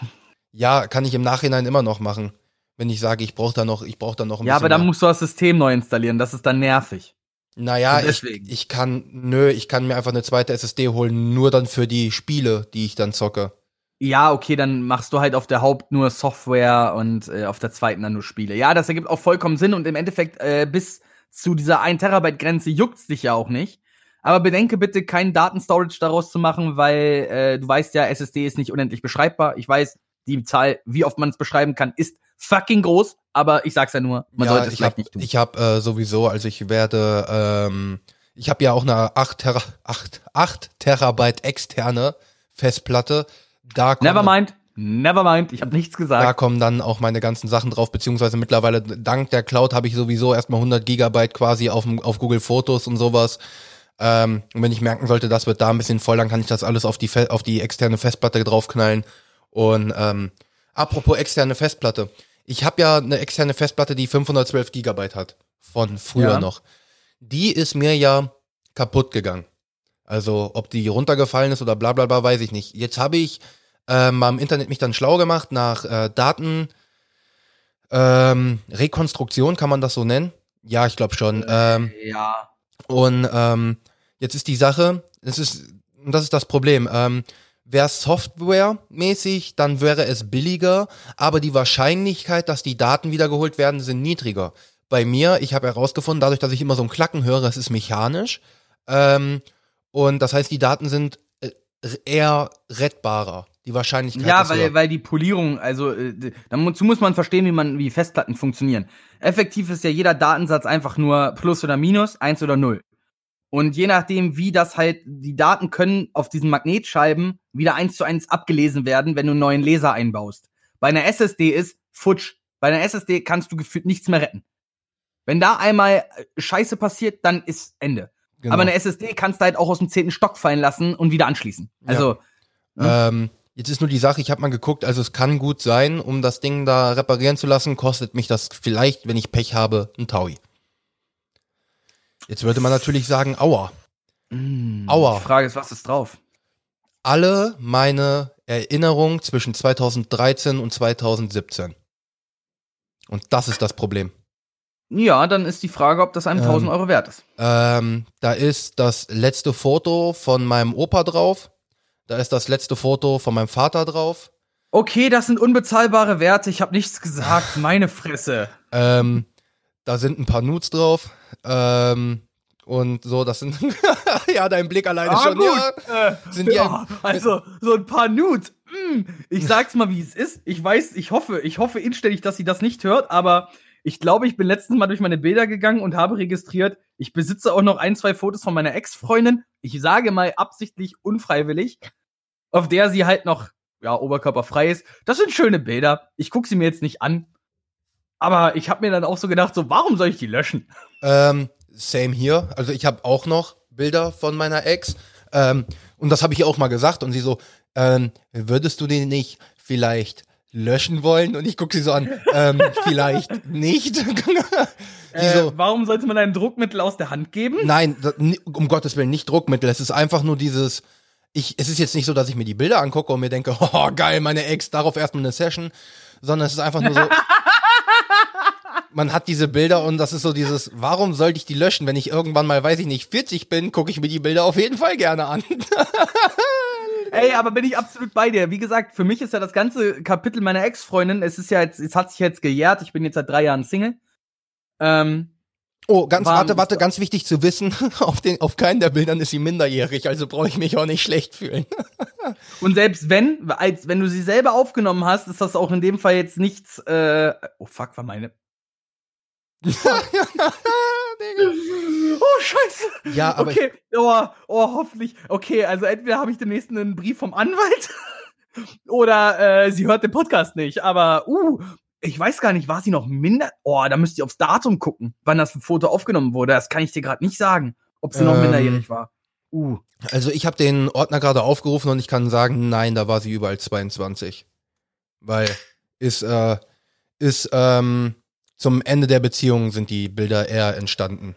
ja kann ich im Nachhinein immer noch machen, wenn ich sage, ich brauche da noch, ich brauche da noch ein Ja, aber bisschen dann mehr. musst du das System neu installieren. Das ist dann nervig. Naja, ich, ich kann, nö, ich kann mir einfach eine zweite SSD holen, nur dann für die Spiele, die ich dann zocke. Ja, okay, dann machst du halt auf der Haupt nur Software und äh, auf der zweiten dann nur Spiele. Ja, das ergibt auch vollkommen Sinn und im Endeffekt äh, bis zu dieser 1 Terabyte Grenze juckt's dich ja auch nicht. Aber bedenke bitte, keinen Datenstorage daraus zu machen, weil äh, du weißt ja, SSD ist nicht unendlich beschreibbar. Ich weiß, die Zahl, wie oft man es beschreiben kann, ist fucking groß, aber ich sag's ja nur, man ja, sollte es ich vielleicht hab, nicht tun. Ich habe äh, sowieso, also ich werde, ähm, ich habe ja auch eine 8, Tera, 8, 8 Terabyte externe Festplatte. Da kommen, Nevermind, nevermind, ich habe nichts da gesagt. kommen dann auch meine ganzen Sachen drauf, beziehungsweise mittlerweile dank der Cloud habe ich sowieso erstmal 100 Gigabyte quasi auf, auf Google Fotos und sowas. Ähm, und wenn ich merken sollte, das wird da ein bisschen voll, dann kann ich das alles auf die, auf die externe Festplatte draufknallen. Und ähm, apropos externe Festplatte. Ich habe ja eine externe Festplatte, die 512 Gigabyte hat. Von früher Ja. noch. Die ist mir ja kaputt gegangen. Also, ob die runtergefallen ist oder bla bla bla, weiß ich nicht. Jetzt habe ich ähm, mal im Internet mich dann schlau gemacht nach äh, Daten. Ähm, Rekonstruktion, kann man das so nennen? Ja, ich glaube schon. Ähm, ja. und ähm, jetzt ist die Sache, es ist, das ist das Problem, ähm, wäre softwaremäßig, dann wäre es billiger, aber die Wahrscheinlichkeit, dass die Daten wiedergeholt werden, sind niedriger. Bei mir, ich habe herausgefunden, dadurch, dass ich immer so ein Klacken höre, es ist mechanisch. Ähm, und das heißt, die Daten sind äh, eher rettbarer. Die Wahrscheinlichkeit Ja, höher. weil, weil die Polierung, also äh, dazu muss man verstehen, wie man, wie Festplatten funktionieren. Effektiv ist ja jeder Datensatz einfach nur Plus oder Minus, eins oder null. Und je nachdem, wie das halt, die Daten können auf diesen Magnetscheiben wieder eins zu eins abgelesen werden, wenn du einen neuen Laser einbaust. Bei einer SSD ist futsch. Bei einer SSD kannst du gefühlt nichts mehr retten. Wenn da einmal äh, Scheiße passiert, dann ist Ende. Genau. Aber eine SSD kannst du halt auch aus dem zehnten Stock fallen lassen und wieder anschließen. Also, Ähm, jetzt ist nur die Sache, ich habe mal geguckt, also es kann gut sein, um das Ding da reparieren zu lassen, kostet mich das vielleicht, wenn ich Pech habe, ein Taui. Jetzt würde man natürlich sagen, aua. mh, Aua. die Frage ist, was ist drauf? Alle meine Erinnerungen zwischen 2013 und 2017. Und das ist das Problem. Ja, dann ist die Frage, ob das einem Ähm. 1000 Euro wert ist. Ähm, da ist das letzte Foto von meinem Opa drauf. Da ist das letzte Foto von meinem Vater drauf. Okay, das sind unbezahlbare Werte. Ich habe nichts gesagt. <laughs> Meine Fresse. Ähm, da sind ein paar Nudes drauf. Ähm, und so, das sind. <laughs> ja, dein Blick alleine Ah, schon. gut. Ja, Äh, sind ja, also so ein paar Nudes. Mm, ich sag's mal, wie es ist. Ich weiß, ich hoffe, ich hoffe inständig, dass sie das nicht hört, aber ich glaube, ich bin letztens mal durch meine Bilder gegangen und habe registriert, ich besitze auch noch ein, zwei Fotos von meiner Ex-Freundin. Ich sage mal absichtlich unfreiwillig, auf der sie halt noch, ja, oberkörperfrei ist. Das sind schöne Bilder. Ich gucke sie mir jetzt nicht an. Aber ich habe mir dann auch so gedacht, so, warum soll ich die löschen? Ähm, same hier. Also ich habe auch noch Bilder von meiner Ex. Ähm, und das habe ich ihr auch mal gesagt. Und sie so, ähm, würdest du den nicht vielleicht löschen wollen? Und ich gucke sie so an, ähm, <laughs> vielleicht nicht. <laughs> Äh, so, warum sollte man einem Druckmittel aus der Hand geben? Nein, um Gottes Willen, nicht Druckmittel. Es ist einfach nur dieses. Ich, es ist jetzt nicht so, dass ich mir die Bilder angucke und mir denke, <laughs> oh geil, meine Ex, darauf erstmal eine Session, sondern es ist einfach nur so. Man hat diese Bilder und das ist so dieses, warum sollte ich die löschen, wenn ich irgendwann mal, weiß ich nicht, 40 bin, gucke ich mir die Bilder auf jeden Fall gerne an. <laughs> Ey, aber bin ich absolut bei dir. Wie gesagt, für mich ist ja das ganze Kapitel meiner Ex-Freundin, es ist ja jetzt, es hat sich jetzt gejährt, ich bin jetzt seit drei Jahren Single. Ähm, Oh, ganz, warte, warte, ganz wichtig zu wissen, <laughs> auf, den, auf keinen der Bildern ist sie minderjährig, also brauche ich mich auch nicht schlecht fühlen. <laughs> und selbst wenn, als wenn du sie selber aufgenommen hast, ist das auch in dem Fall jetzt nichts, äh, oh fuck, war meine. <laughs> Oh, scheiße. Ja, aber okay, oh, oh, hoffentlich. Okay, also entweder habe ich demnächst einen Brief vom Anwalt <laughs> oder äh, sie hört den Podcast nicht. Aber, uh, ich weiß gar nicht, war sie noch minder? Oh, da müsst ihr aufs Datum gucken, wann das Foto aufgenommen wurde. Das kann ich dir gerade nicht sagen, ob sie noch Ähm, minderjährig war. Uh. Also ich habe den Ordner gerade aufgerufen und ich kann sagen, nein, da war sie überall 22. Weil ist, äh, ist, ähm, zum Ende der Beziehung sind die Bilder eher entstanden.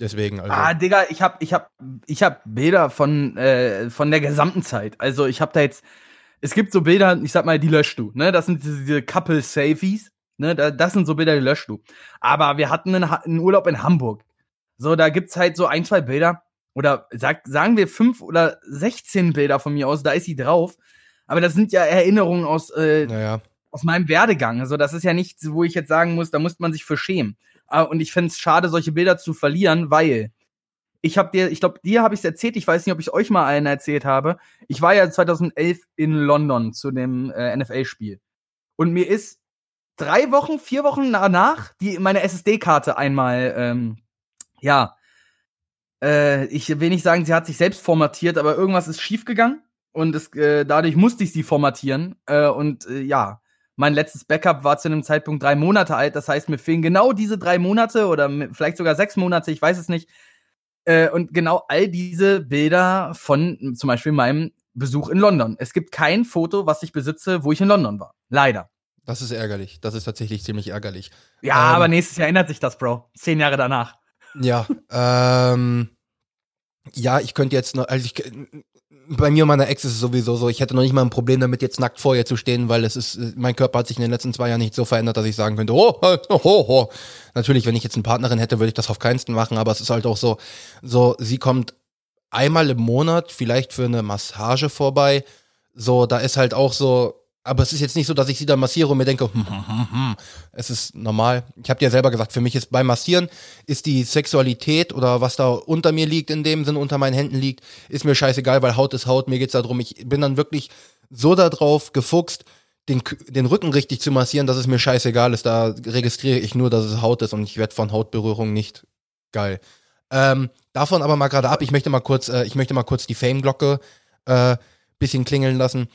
Deswegen, also. Ah, Digga, ich hab, ich hab, ich hab Bilder von, äh, von der gesamten Zeit. Also ich hab da jetzt, es gibt so Bilder, ich sag mal, die löscht du, ne? Das sind diese, diese Couple-Selfies, ne? Das sind so Bilder, die löscht du. Aber wir hatten einen, einen Urlaub in Hamburg. So, da gibt's halt so ein, zwei Bilder, oder sag, sagen wir fünf oder 16 Bilder von mir aus, da ist sie drauf. Aber das sind ja Erinnerungen aus, äh, naja. Aus meinem Werdegang. Also das ist ja nichts, wo ich jetzt sagen muss, da muss man sich für schämen. Ah, und ich fände es schade, solche Bilder zu verlieren, weil ich habe dir, ich glaube, dir habe ich es erzählt, ich weiß nicht, ob ich euch mal einen erzählt habe. Ich war ja 2011 in London zu dem äh, NFL-Spiel. Und mir ist drei Wochen, vier Wochen danach die, meine SSD-Karte einmal, ähm, ja, äh, ich will nicht sagen, sie hat sich selbst formatiert, aber irgendwas ist schiefgegangen und es, äh, dadurch musste ich sie formatieren. Äh, und äh, ja, mein letztes Backup war zu einem Zeitpunkt drei Monate alt. Das heißt, mir fehlen genau diese drei Monate oder vielleicht sogar sechs Monate, ich weiß es nicht. Äh, und genau all diese Bilder von zum Beispiel meinem Besuch in London. Es gibt kein Foto, was ich besitze, wo ich in London war. Leider. Das ist ärgerlich. Das ist tatsächlich ziemlich ärgerlich. Ja, ähm, aber nächstes Jahr ändert sich das, Bro. Zehn Jahre danach. Ja, ähm, ja, ich könnte jetzt noch, also ich, bei mir und meiner Ex ist es sowieso so, ich hätte noch nicht mal ein Problem damit, jetzt nackt vor ihr zu stehen, weil es ist, mein Körper hat sich in den letzten zwei Jahren nicht so verändert, dass ich sagen könnte, oh, oh, oh, oh. Natürlich, wenn ich jetzt eine Partnerin hätte, würde ich das auf keinen machen, aber es ist halt auch so, so, sie kommt einmal im Monat vielleicht für eine Massage vorbei, so, da ist halt auch so, aber es ist jetzt nicht so, dass ich sie da massiere und mir denke, hm, hm, hm, hm. es ist normal. Ich habe dir selber gesagt, für mich ist beim Massieren ist die Sexualität oder was da unter mir liegt, in dem Sinn unter meinen Händen liegt, ist mir scheißegal, weil Haut ist Haut. Mir geht's darum, ich bin dann wirklich so darauf gefuchst, den, den Rücken richtig zu massieren, dass es mir scheißegal ist. Da registriere ich nur, dass es Haut ist und ich werde von Hautberührung nicht geil. Ähm, davon aber mal gerade ab. Ich möchte mal kurz, äh, ich möchte mal kurz die Fame-Glocke äh, bisschen klingeln lassen.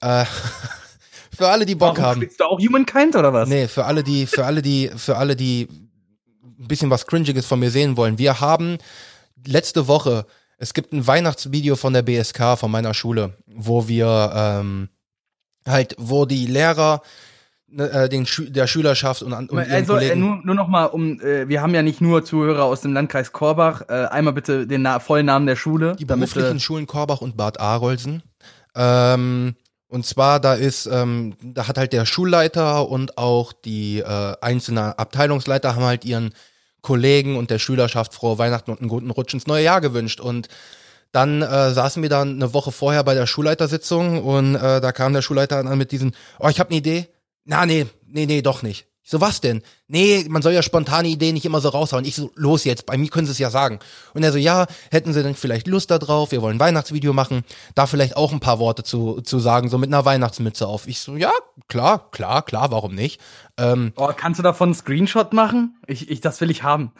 Äh, <laughs> Für alle, die Bock Warum haben. Spielst du auch Humankind oder was? Nee, für alle, die, für alle, die, für alle, die ein bisschen was Cringiges von mir sehen wollen. Wir haben letzte Woche, es gibt ein Weihnachtsvideo von der BSK, von meiner Schule, wo wir ähm, halt, wo die Lehrer ne, äh, den Schü der Schülerschaft und, und also äh, nur, nur noch mal um äh, wir haben ja nicht nur Zuhörer aus dem Landkreis Korbach äh, einmal bitte den Na vollen Namen der Schule die beruflichen damit, äh, Schulen Korbach und Bad Arolsen ähm, und zwar, da ist, ähm, da hat halt der Schulleiter und auch die äh, einzelnen Abteilungsleiter haben halt ihren Kollegen und der Schülerschaft frohe Weihnachten und einen guten Rutsch ins neue Jahr gewünscht. Und dann äh, saßen wir dann eine Woche vorher bei der Schulleitersitzung und äh, da kam der Schulleiter an mit diesen, oh, ich habe eine Idee. Na, nee, nee, nee, doch nicht. Ich so, was denn? Nee, man soll ja spontane Ideen nicht immer so raushauen. Ich so, los jetzt, bei mir können sie es ja sagen. Und er so, ja, hätten sie denn vielleicht Lust da drauf? Wir wollen ein Weihnachtsvideo machen. Da vielleicht auch ein paar Worte zu, zu sagen, so mit einer Weihnachtsmütze auf. Ich so, ja, klar, klar, klar, warum nicht? Ähm, oh, kannst du davon einen Screenshot machen? Ich, ich, das will ich haben.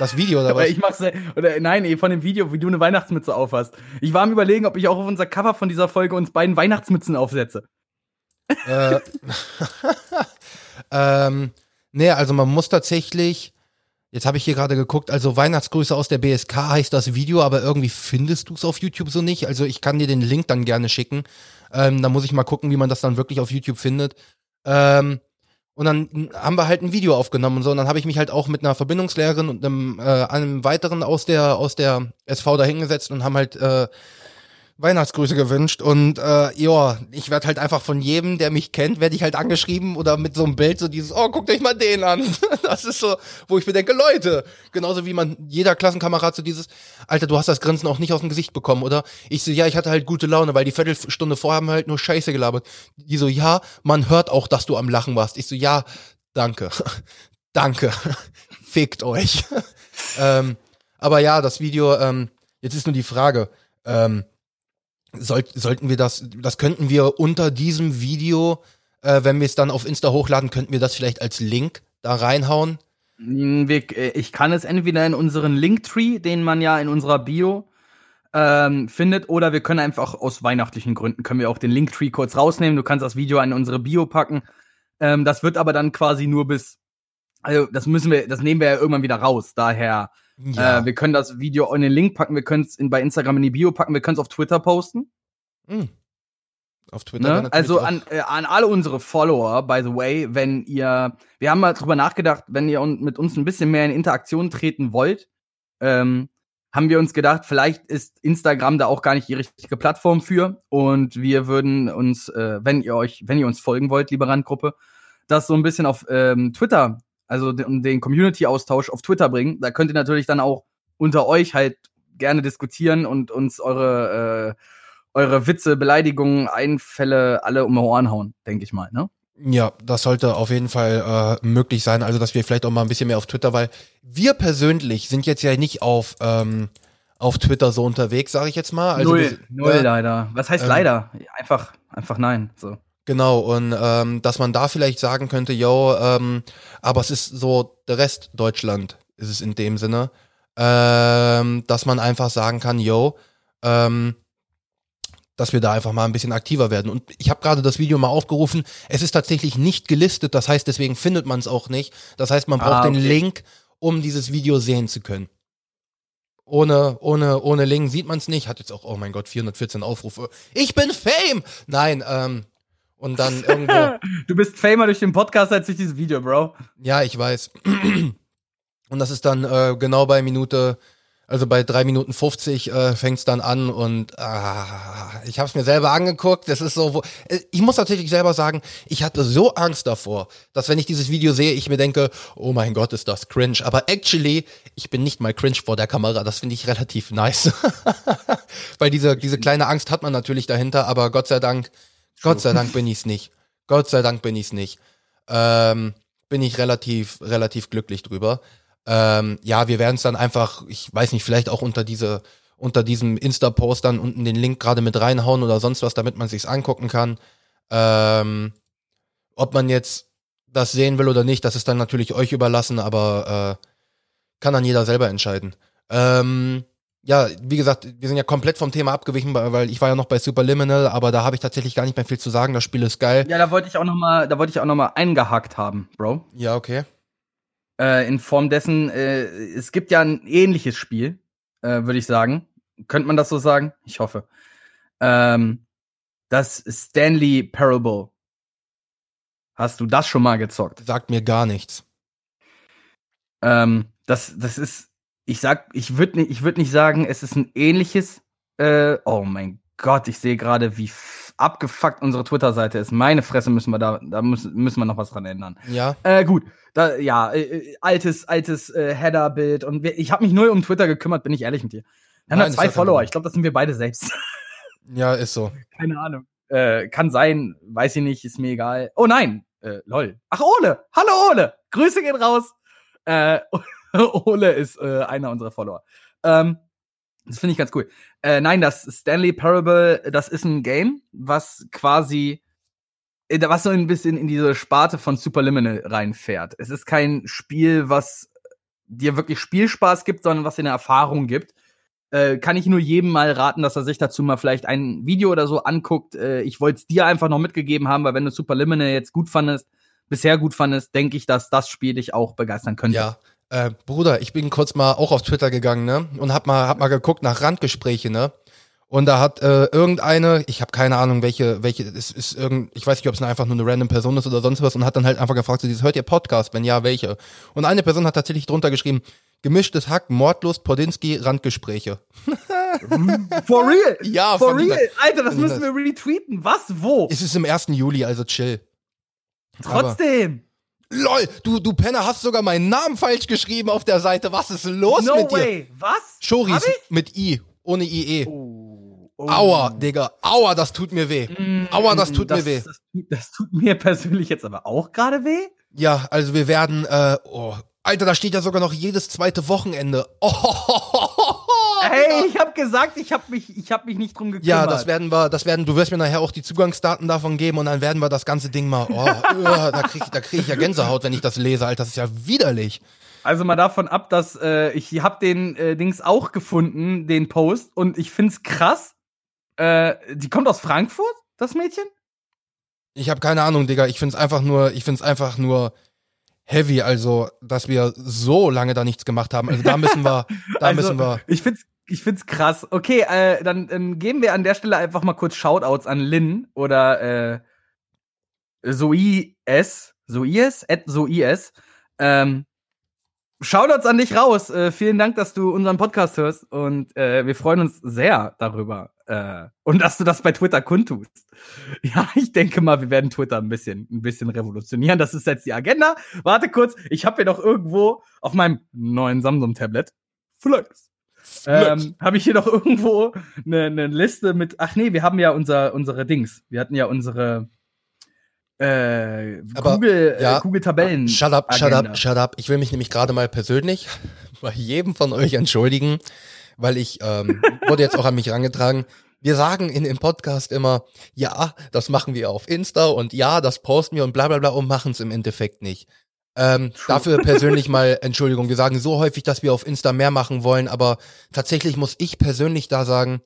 Das Video oder <laughs> was? ich mach's, oder nein, eh, von dem Video, wie du eine Weihnachtsmütze aufhast. Ich war am überlegen, ob ich auch auf unser Cover von dieser Folge uns beiden Weihnachtsmützen aufsetze. Äh, <laughs> <laughs> ähm, nee, also man muss tatsächlich, jetzt habe ich hier gerade geguckt, also Weihnachtsgrüße aus der BSK heißt das Video, aber irgendwie findest du es auf YouTube so nicht. Also ich kann dir den Link dann gerne schicken. Ähm, da muss ich mal gucken, wie man das dann wirklich auf YouTube findet. Ähm, und dann haben wir halt ein Video aufgenommen und so. Und dann habe ich mich halt auch mit einer Verbindungslehrerin und einem, äh, einem weiteren aus der, aus der SV da hingesetzt und haben halt äh, Weihnachtsgrüße gewünscht und äh, ja, ich werde halt einfach von jedem, der mich kennt, werde ich halt angeschrieben oder mit so einem Bild so dieses, oh, guckt euch mal den an. <laughs> Das ist so, wo ich mir denke, Leute, genauso wie man jeder Klassenkamerad so dieses, Alter, du hast das Grinsen auch nicht aus dem Gesicht bekommen, oder? Ich so, ja, ich hatte halt gute Laune, weil die Viertelstunde vorher haben wir halt nur Scheiße gelabert. Die so, ja, man hört auch, dass du am Lachen warst. Ich so, ja, danke. <laughs> danke. <laughs> Fickt euch. ähm, aber ja, das Video, ähm, jetzt ist nur die Frage, ähm, soll, sollten wir das, das könnten wir unter diesem Video, äh, wenn wir es dann auf Insta hochladen, könnten wir das vielleicht als Link da reinhauen? Hm, äh, ich kann es entweder in unseren Linktree, den man ja in unserer Bio ähm, findet, oder wir können einfach aus weihnachtlichen Gründen, können wir auch den Linktree kurz rausnehmen. Du kannst das Video in unsere Bio packen. Ähm, das wird aber dann quasi nur bis, also das müssen wir, das nehmen wir ja irgendwann wieder raus. Daher Ja. Äh, wir können das Video in den Link packen, wir können es bei Instagram in die Bio packen, wir können es auf Twitter posten. Mhm. Auf Twitter. Ne? Also an, äh, an alle unsere Follower, by the way, wenn ihr, wir haben mal drüber nachgedacht, wenn ihr mit uns ein bisschen mehr in Interaktion treten wollt, ähm, haben wir uns gedacht, vielleicht ist Instagram da auch gar nicht die richtige Plattform für. Und wir würden uns, äh, wenn ihr euch, wenn ihr uns folgen wollt, liebe Randgruppe, das so ein bisschen auf ähm, Twitter, also den, den Community-Austausch auf Twitter bringen. Da könnt ihr natürlich dann auch unter euch halt gerne diskutieren und uns eure, äh, eure Witze, Beleidigungen, Einfälle alle um die Ohren hauen, denke ich mal, ne? Ja, das sollte auf jeden Fall äh, möglich sein. Also, dass wir vielleicht auch mal ein bisschen mehr auf Twitter, weil wir persönlich sind jetzt ja nicht auf, ähm, auf Twitter so unterwegs, sage ich jetzt mal. Also null, das, null äh, leider. Was heißt ähm, leider? Einfach, einfach nein. So. Genau, und ähm, dass man da vielleicht sagen könnte, yo, ähm, aber es ist so der Rest Deutschland, ist es in dem Sinne, ähm, dass man einfach sagen kann, yo, ähm, dass wir da einfach mal ein bisschen aktiver werden. Und ich habe gerade das Video mal aufgerufen. Es ist tatsächlich nicht gelistet, das heißt, deswegen findet man es auch nicht. Das heißt, man braucht ah, okay. den Link, um dieses Video sehen zu können. Ohne, ohne, ohne Link sieht man es nicht. Hat jetzt auch, oh mein Gott, 414 Aufrufe. Ich bin Fame! Nein, ähm, und dann irgendwo. <laughs> du bist Famer durch den Podcast als durch dieses Video, Bro. Ja, ich weiß. <clears throat> Und das ist dann äh, genau bei Minute also bei drei Minuten 50 äh, fängt es dann an und ah, ich habe es mir selber angeguckt. Das ist so, wo, äh, ich muss natürlich selber sagen, ich hatte so Angst davor, dass wenn ich dieses Video sehe, ich mir denke, oh mein Gott, ist das cringe. Aber actually, ich bin nicht mal cringe vor der Kamera. Das finde ich relativ nice, <laughs> weil diese diese kleine Angst hat man natürlich dahinter. Aber Gott sei Dank, Gott sei Dank bin ich's nicht. Gott sei Dank bin ich's nicht. Ähm, bin ich relativ relativ glücklich drüber. Ähm, ja, wir werden es dann einfach, ich weiß nicht, vielleicht auch unter diese, unter diesem Insta-Post dann unten den Link gerade mit reinhauen oder sonst was, damit man sich's angucken kann. Ähm, ob man jetzt das sehen will oder nicht, das ist dann natürlich euch überlassen, aber äh, kann dann jeder selber entscheiden. Ähm, ja, wie gesagt, wir sind ja komplett vom Thema abgewichen, weil ich war ja noch bei Superliminal, aber da habe ich tatsächlich gar nicht mehr viel zu sagen. Das Spiel ist geil. Ja, da wollte ich auch noch mal, da wollte ich auch noch mal eingehakt haben, Bro. Ja, okay äh, in Form dessen, äh, es gibt ja ein ähnliches Spiel, äh, würde ich sagen. Könnte man das so sagen? Ich hoffe. Ähm, das Stanley Parable. Hast du das schon mal gezockt? Sagt mir gar nichts. Ähm, das, das ist, ich sag, ich würde nicht, ich würde nicht sagen, es ist ein ähnliches. Äh, oh mein Gott, ich sehe gerade, wie abgefuckt unsere Twitter-Seite ist. Meine Fresse müssen wir da, da müssen, müssen wir noch was dran ändern. Ja. Äh, gut, da, ja, äh, äh altes, altes äh, Header-Bild und wir, ich habe mich null um Twitter gekümmert, bin ich ehrlich mit dir. Wir haben zwei Follower, ich glaube, das sind wir beide selbst. <laughs> Ja, ist so. Keine Ahnung. Äh, kann sein, weiß ich nicht, ist mir egal. Oh nein, äh, lol. Ach, Ole! Hallo Ole! Grüße gehen raus! Äh, <laughs> <laughs> Ole ist äh, einer unserer Follower. Ähm, das finde ich ganz cool. Äh, nein, das Stanley Parable, das ist ein Game, was quasi, äh, was so ein bisschen in diese Sparte von Superliminal reinfährt. Es ist kein Spiel, was dir wirklich Spielspaß gibt, sondern was dir eine Erfahrung gibt. Äh, kann ich nur jedem mal raten, dass er sich dazu mal vielleicht ein Video oder so anguckt. Äh, ich wollte es dir einfach noch mitgegeben haben, weil wenn du Superliminal jetzt gut fandest, bisher gut fandest, denke ich, dass das Spiel dich auch begeistern könnte. Ja, äh, Bruder, ich bin kurz mal auch auf Twitter gegangen, ne? Und hab mal, hab mal geguckt nach Randgespräche, ne? Und da hat äh, irgendeine, ich habe keine Ahnung, welche, welche, es ist irgend, ich weiß nicht, ob es einfach nur eine random Person ist oder sonst was, und hat dann halt einfach gefragt, so dieses, hört ihr Podcast? Wenn ja, welche? Und eine Person hat tatsächlich drunter geschrieben, gemischtes Hack, mordlos, Podinski, Randgespräche. <laughs> For real? Ja, for real. Dieser, Alter, das müssen wir retweeten. Was? Wo? Es ist im 1. Juli, also chill. Trotzdem. Aber Lol, du, du Penner hast sogar meinen Namen falsch geschrieben auf der Seite. Was ist los no mit way. dir? Was? Choris mit I, ohne IE. Oh. Oh. Aua, Digga. Aua, das tut mir weh. Mm, Aua, das tut das, mir weh. Das, das, tut mir persönlich jetzt aber auch gerade weh. Ja, also wir werden, äh, oh, Alter, da steht ja sogar noch jedes zweite Wochenende. Oh, <laughs> Hey, ich habe gesagt, ich habe mich, ich habe mich nicht drum gekümmert. Ja, das werden wir, das werden, du wirst mir nachher auch die Zugangsdaten davon geben und dann werden wir das ganze Ding mal, oh, <laughs> oh da krieg, da krieg ich ja Gänsehaut, wenn ich das lese, Alter, das ist ja widerlich. Also mal davon ab, dass äh, ich habe den äh, Dings auch gefunden, den Post, und ich find's krass. Äh, die kommt aus Frankfurt, das Mädchen? Ich habe keine Ahnung, Digga. Ich find's einfach nur, ich find's einfach nur heavy, also dass wir so lange da nichts gemacht haben. Also da müssen wir, da <laughs> Also, müssen wir. Ich find's, ich find's krass. Okay, äh, dann ähm, geben wir an der Stelle einfach mal kurz Shoutouts an Lynn oder äh, Soies, Soies, at Soies. Ähm, Shoutouts an dich raus. Äh, vielen Dank, dass du unseren Podcast hörst und äh, wir freuen uns sehr darüber. Äh, und dass du das bei Twitter kundtust. <laughs> Ja, ich denke mal, wir werden Twitter ein bisschen, ein bisschen revolutionieren. Das ist jetzt die Agenda. Warte kurz, ich habe hier noch irgendwo auf meinem neuen Samsung-Tablet Flex. Ähm, habe ich hier noch irgendwo eine, eine Liste mit. Ach nee, wir haben ja unser, unsere Dings. Wir hatten ja unsere äh, Aber, Google, ja, äh, Google Tabellen. Shut up, shut Agenda. up, shut up. Ich will mich nämlich gerade mal persönlich <laughs> bei jedem von euch entschuldigen, weil ich ähm, <laughs> wurde jetzt auch an mich herangetragen. Wir sagen in dem Podcast immer, ja, das machen wir auf Insta und ja, das posten wir und bla bla bla und machen es im Endeffekt nicht. Ähm, dafür <laughs> persönlich mal Entschuldigung. Wir sagen so häufig, dass wir auf Insta mehr machen wollen, aber tatsächlich muss ich persönlich da sagen,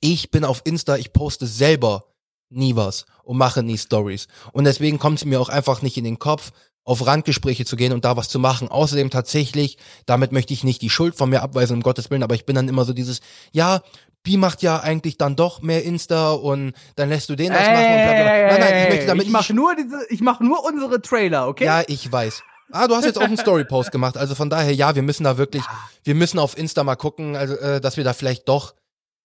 ich bin auf Insta, ich poste selber nie was und mache nie Stories. Und deswegen kommt es mir auch einfach nicht in den Kopf, auf Randgespräche zu gehen und da was zu machen. Außerdem tatsächlich, damit möchte ich nicht die Schuld von mir abweisen, um Gottes Willen, aber ich bin dann immer so dieses, ja, Bi macht ja eigentlich dann doch mehr Insta und dann lässt du den das machen und bla bla. bla. Nein, nein, ich möchte damit ich mach nur diese, ich mach nur unsere Trailer, okay? ja, ich weiß. Ah, du hast jetzt auch einen Story-Post gemacht. Also von daher, ja, wir müssen da wirklich, wir müssen auf Insta mal gucken, also, äh, dass wir da vielleicht doch,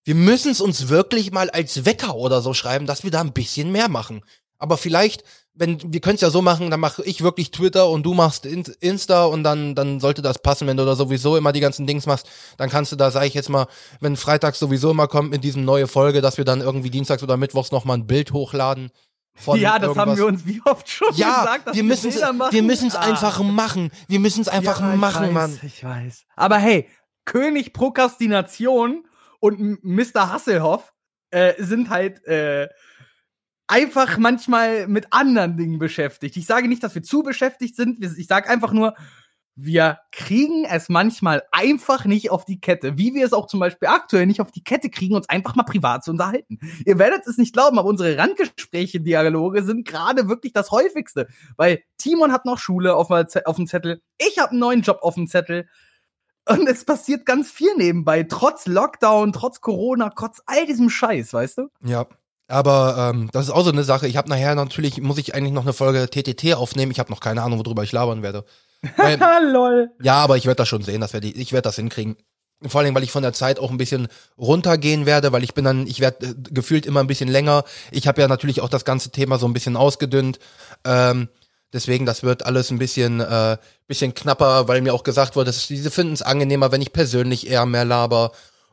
wir müssen es uns wirklich mal als Wecker oder so schreiben, dass wir da ein bisschen mehr machen. Aber vielleicht, wenn, wir können es ja so machen, dann mache ich wirklich Twitter und du machst In- Insta und dann, dann sollte das passen, wenn du da sowieso immer die ganzen Dings machst, dann kannst du da, sag ich jetzt mal, wenn freitags sowieso immer kommt mit diesem neue Folge, dass wir dann irgendwie dienstags oder mittwochs nochmal ein Bild hochladen. Von ja, das haben irgendwas. wir uns wie oft schon Ja, gesagt, dass wir müssen wir müssen es Ah. einfach machen. Wir müssen es einfach Ja, machen, weiß, Mann. Ich weiß. Aber hey, König Prokrastination und Mr. Hasselhoff äh, sind halt äh, einfach manchmal mit anderen Dingen beschäftigt. Ich sage nicht, dass wir zu beschäftigt sind. Ich sage einfach nur, wir kriegen es manchmal einfach nicht auf die Kette. Wie wir es auch zum Beispiel aktuell nicht auf die Kette kriegen, uns einfach mal privat zu unterhalten. Ihr werdet es nicht glauben, aber unsere Randgespräche, Dialoge sind gerade wirklich das häufigste. Weil Timon hat noch Schule auf dem Zettel, ich habe einen neuen Job auf dem Zettel. Und es passiert ganz viel nebenbei, trotz Lockdown, trotz Corona, trotz all diesem Scheiß, weißt du? Ja. Aber ähm, das ist auch so eine Sache. Ich habe nachher natürlich, muss ich eigentlich noch eine Folge TTT aufnehmen. Ich habe noch keine Ahnung, worüber ich labern werde. Weil, <laughs> lol. ja, aber ich werde das schon sehen. Das werd ich ich werde das hinkriegen. Vor allem, weil ich von der Zeit auch ein bisschen runtergehen werde, weil ich bin dann, ich werde äh, gefühlt immer ein bisschen länger. Ich habe ja natürlich auch das ganze Thema so ein bisschen ausgedünnt. Ähm, deswegen, das wird alles ein bisschen, äh, bisschen knapper, weil mir auch gesagt wurde, dass diese finden es angenehmer, wenn ich persönlich eher mehr laber.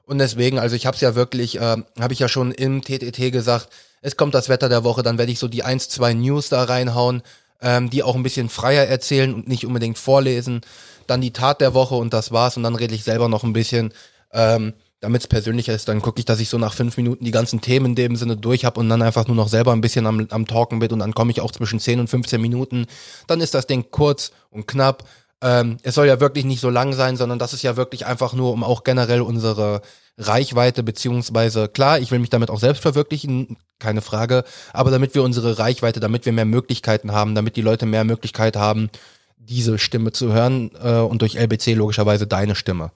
Und deswegen, also ich habe es ja wirklich, äh, habe ich ja schon im TTT gesagt, es kommt das Wetter der Woche, dann werde ich so die eins, zwei News da reinhauen, ähm, die auch ein bisschen freier erzählen und nicht unbedingt vorlesen. Dann die Tat der Woche und das war's. Und dann rede ich selber noch ein bisschen, ähm, damit es persönlicher ist. Dann gucke ich, dass ich so nach fünf Minuten die ganzen Themen in dem Sinne durch habe und dann einfach nur noch selber ein bisschen am, am Talken bin und dann komme ich auch zwischen 10 und 15 Minuten. Dann ist das Ding kurz und knapp. Ähm, es soll ja wirklich nicht so lang sein, sondern das ist ja wirklich einfach nur, um auch generell unsere Reichweite beziehungsweise klar, ich will mich damit auch selbst verwirklichen, keine Frage, aber damit wir unsere Reichweite, damit wir mehr Möglichkeiten haben, damit die Leute mehr Möglichkeit haben, diese Stimme zu hören äh, und durch LBC logischerweise deine Stimme.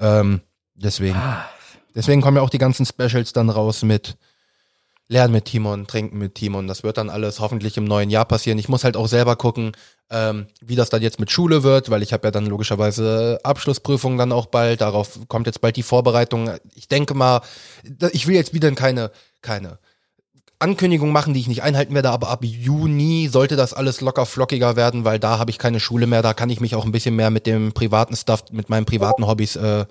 Ähm, deswegen. Deswegen kommen ja auch die ganzen Specials dann raus mit Lernen mit Timon, Trinken mit Timon. Das wird dann alles hoffentlich im neuen Jahr passieren. Ich muss halt auch selber gucken, ähm, wie das dann jetzt mit Schule wird, weil ich habe ja dann logischerweise Abschlussprüfungen dann auch bald. Darauf kommt jetzt bald die Vorbereitung. Ich denke mal, ich will jetzt wieder keine, keine Ankündigung machen, die ich nicht einhalten werde, aber ab Juni sollte das alles locker flockiger werden, weil da habe ich keine Schule mehr, da kann ich mich auch ein bisschen mehr mit dem privaten Stuff, mit meinen privaten Hobbys äh,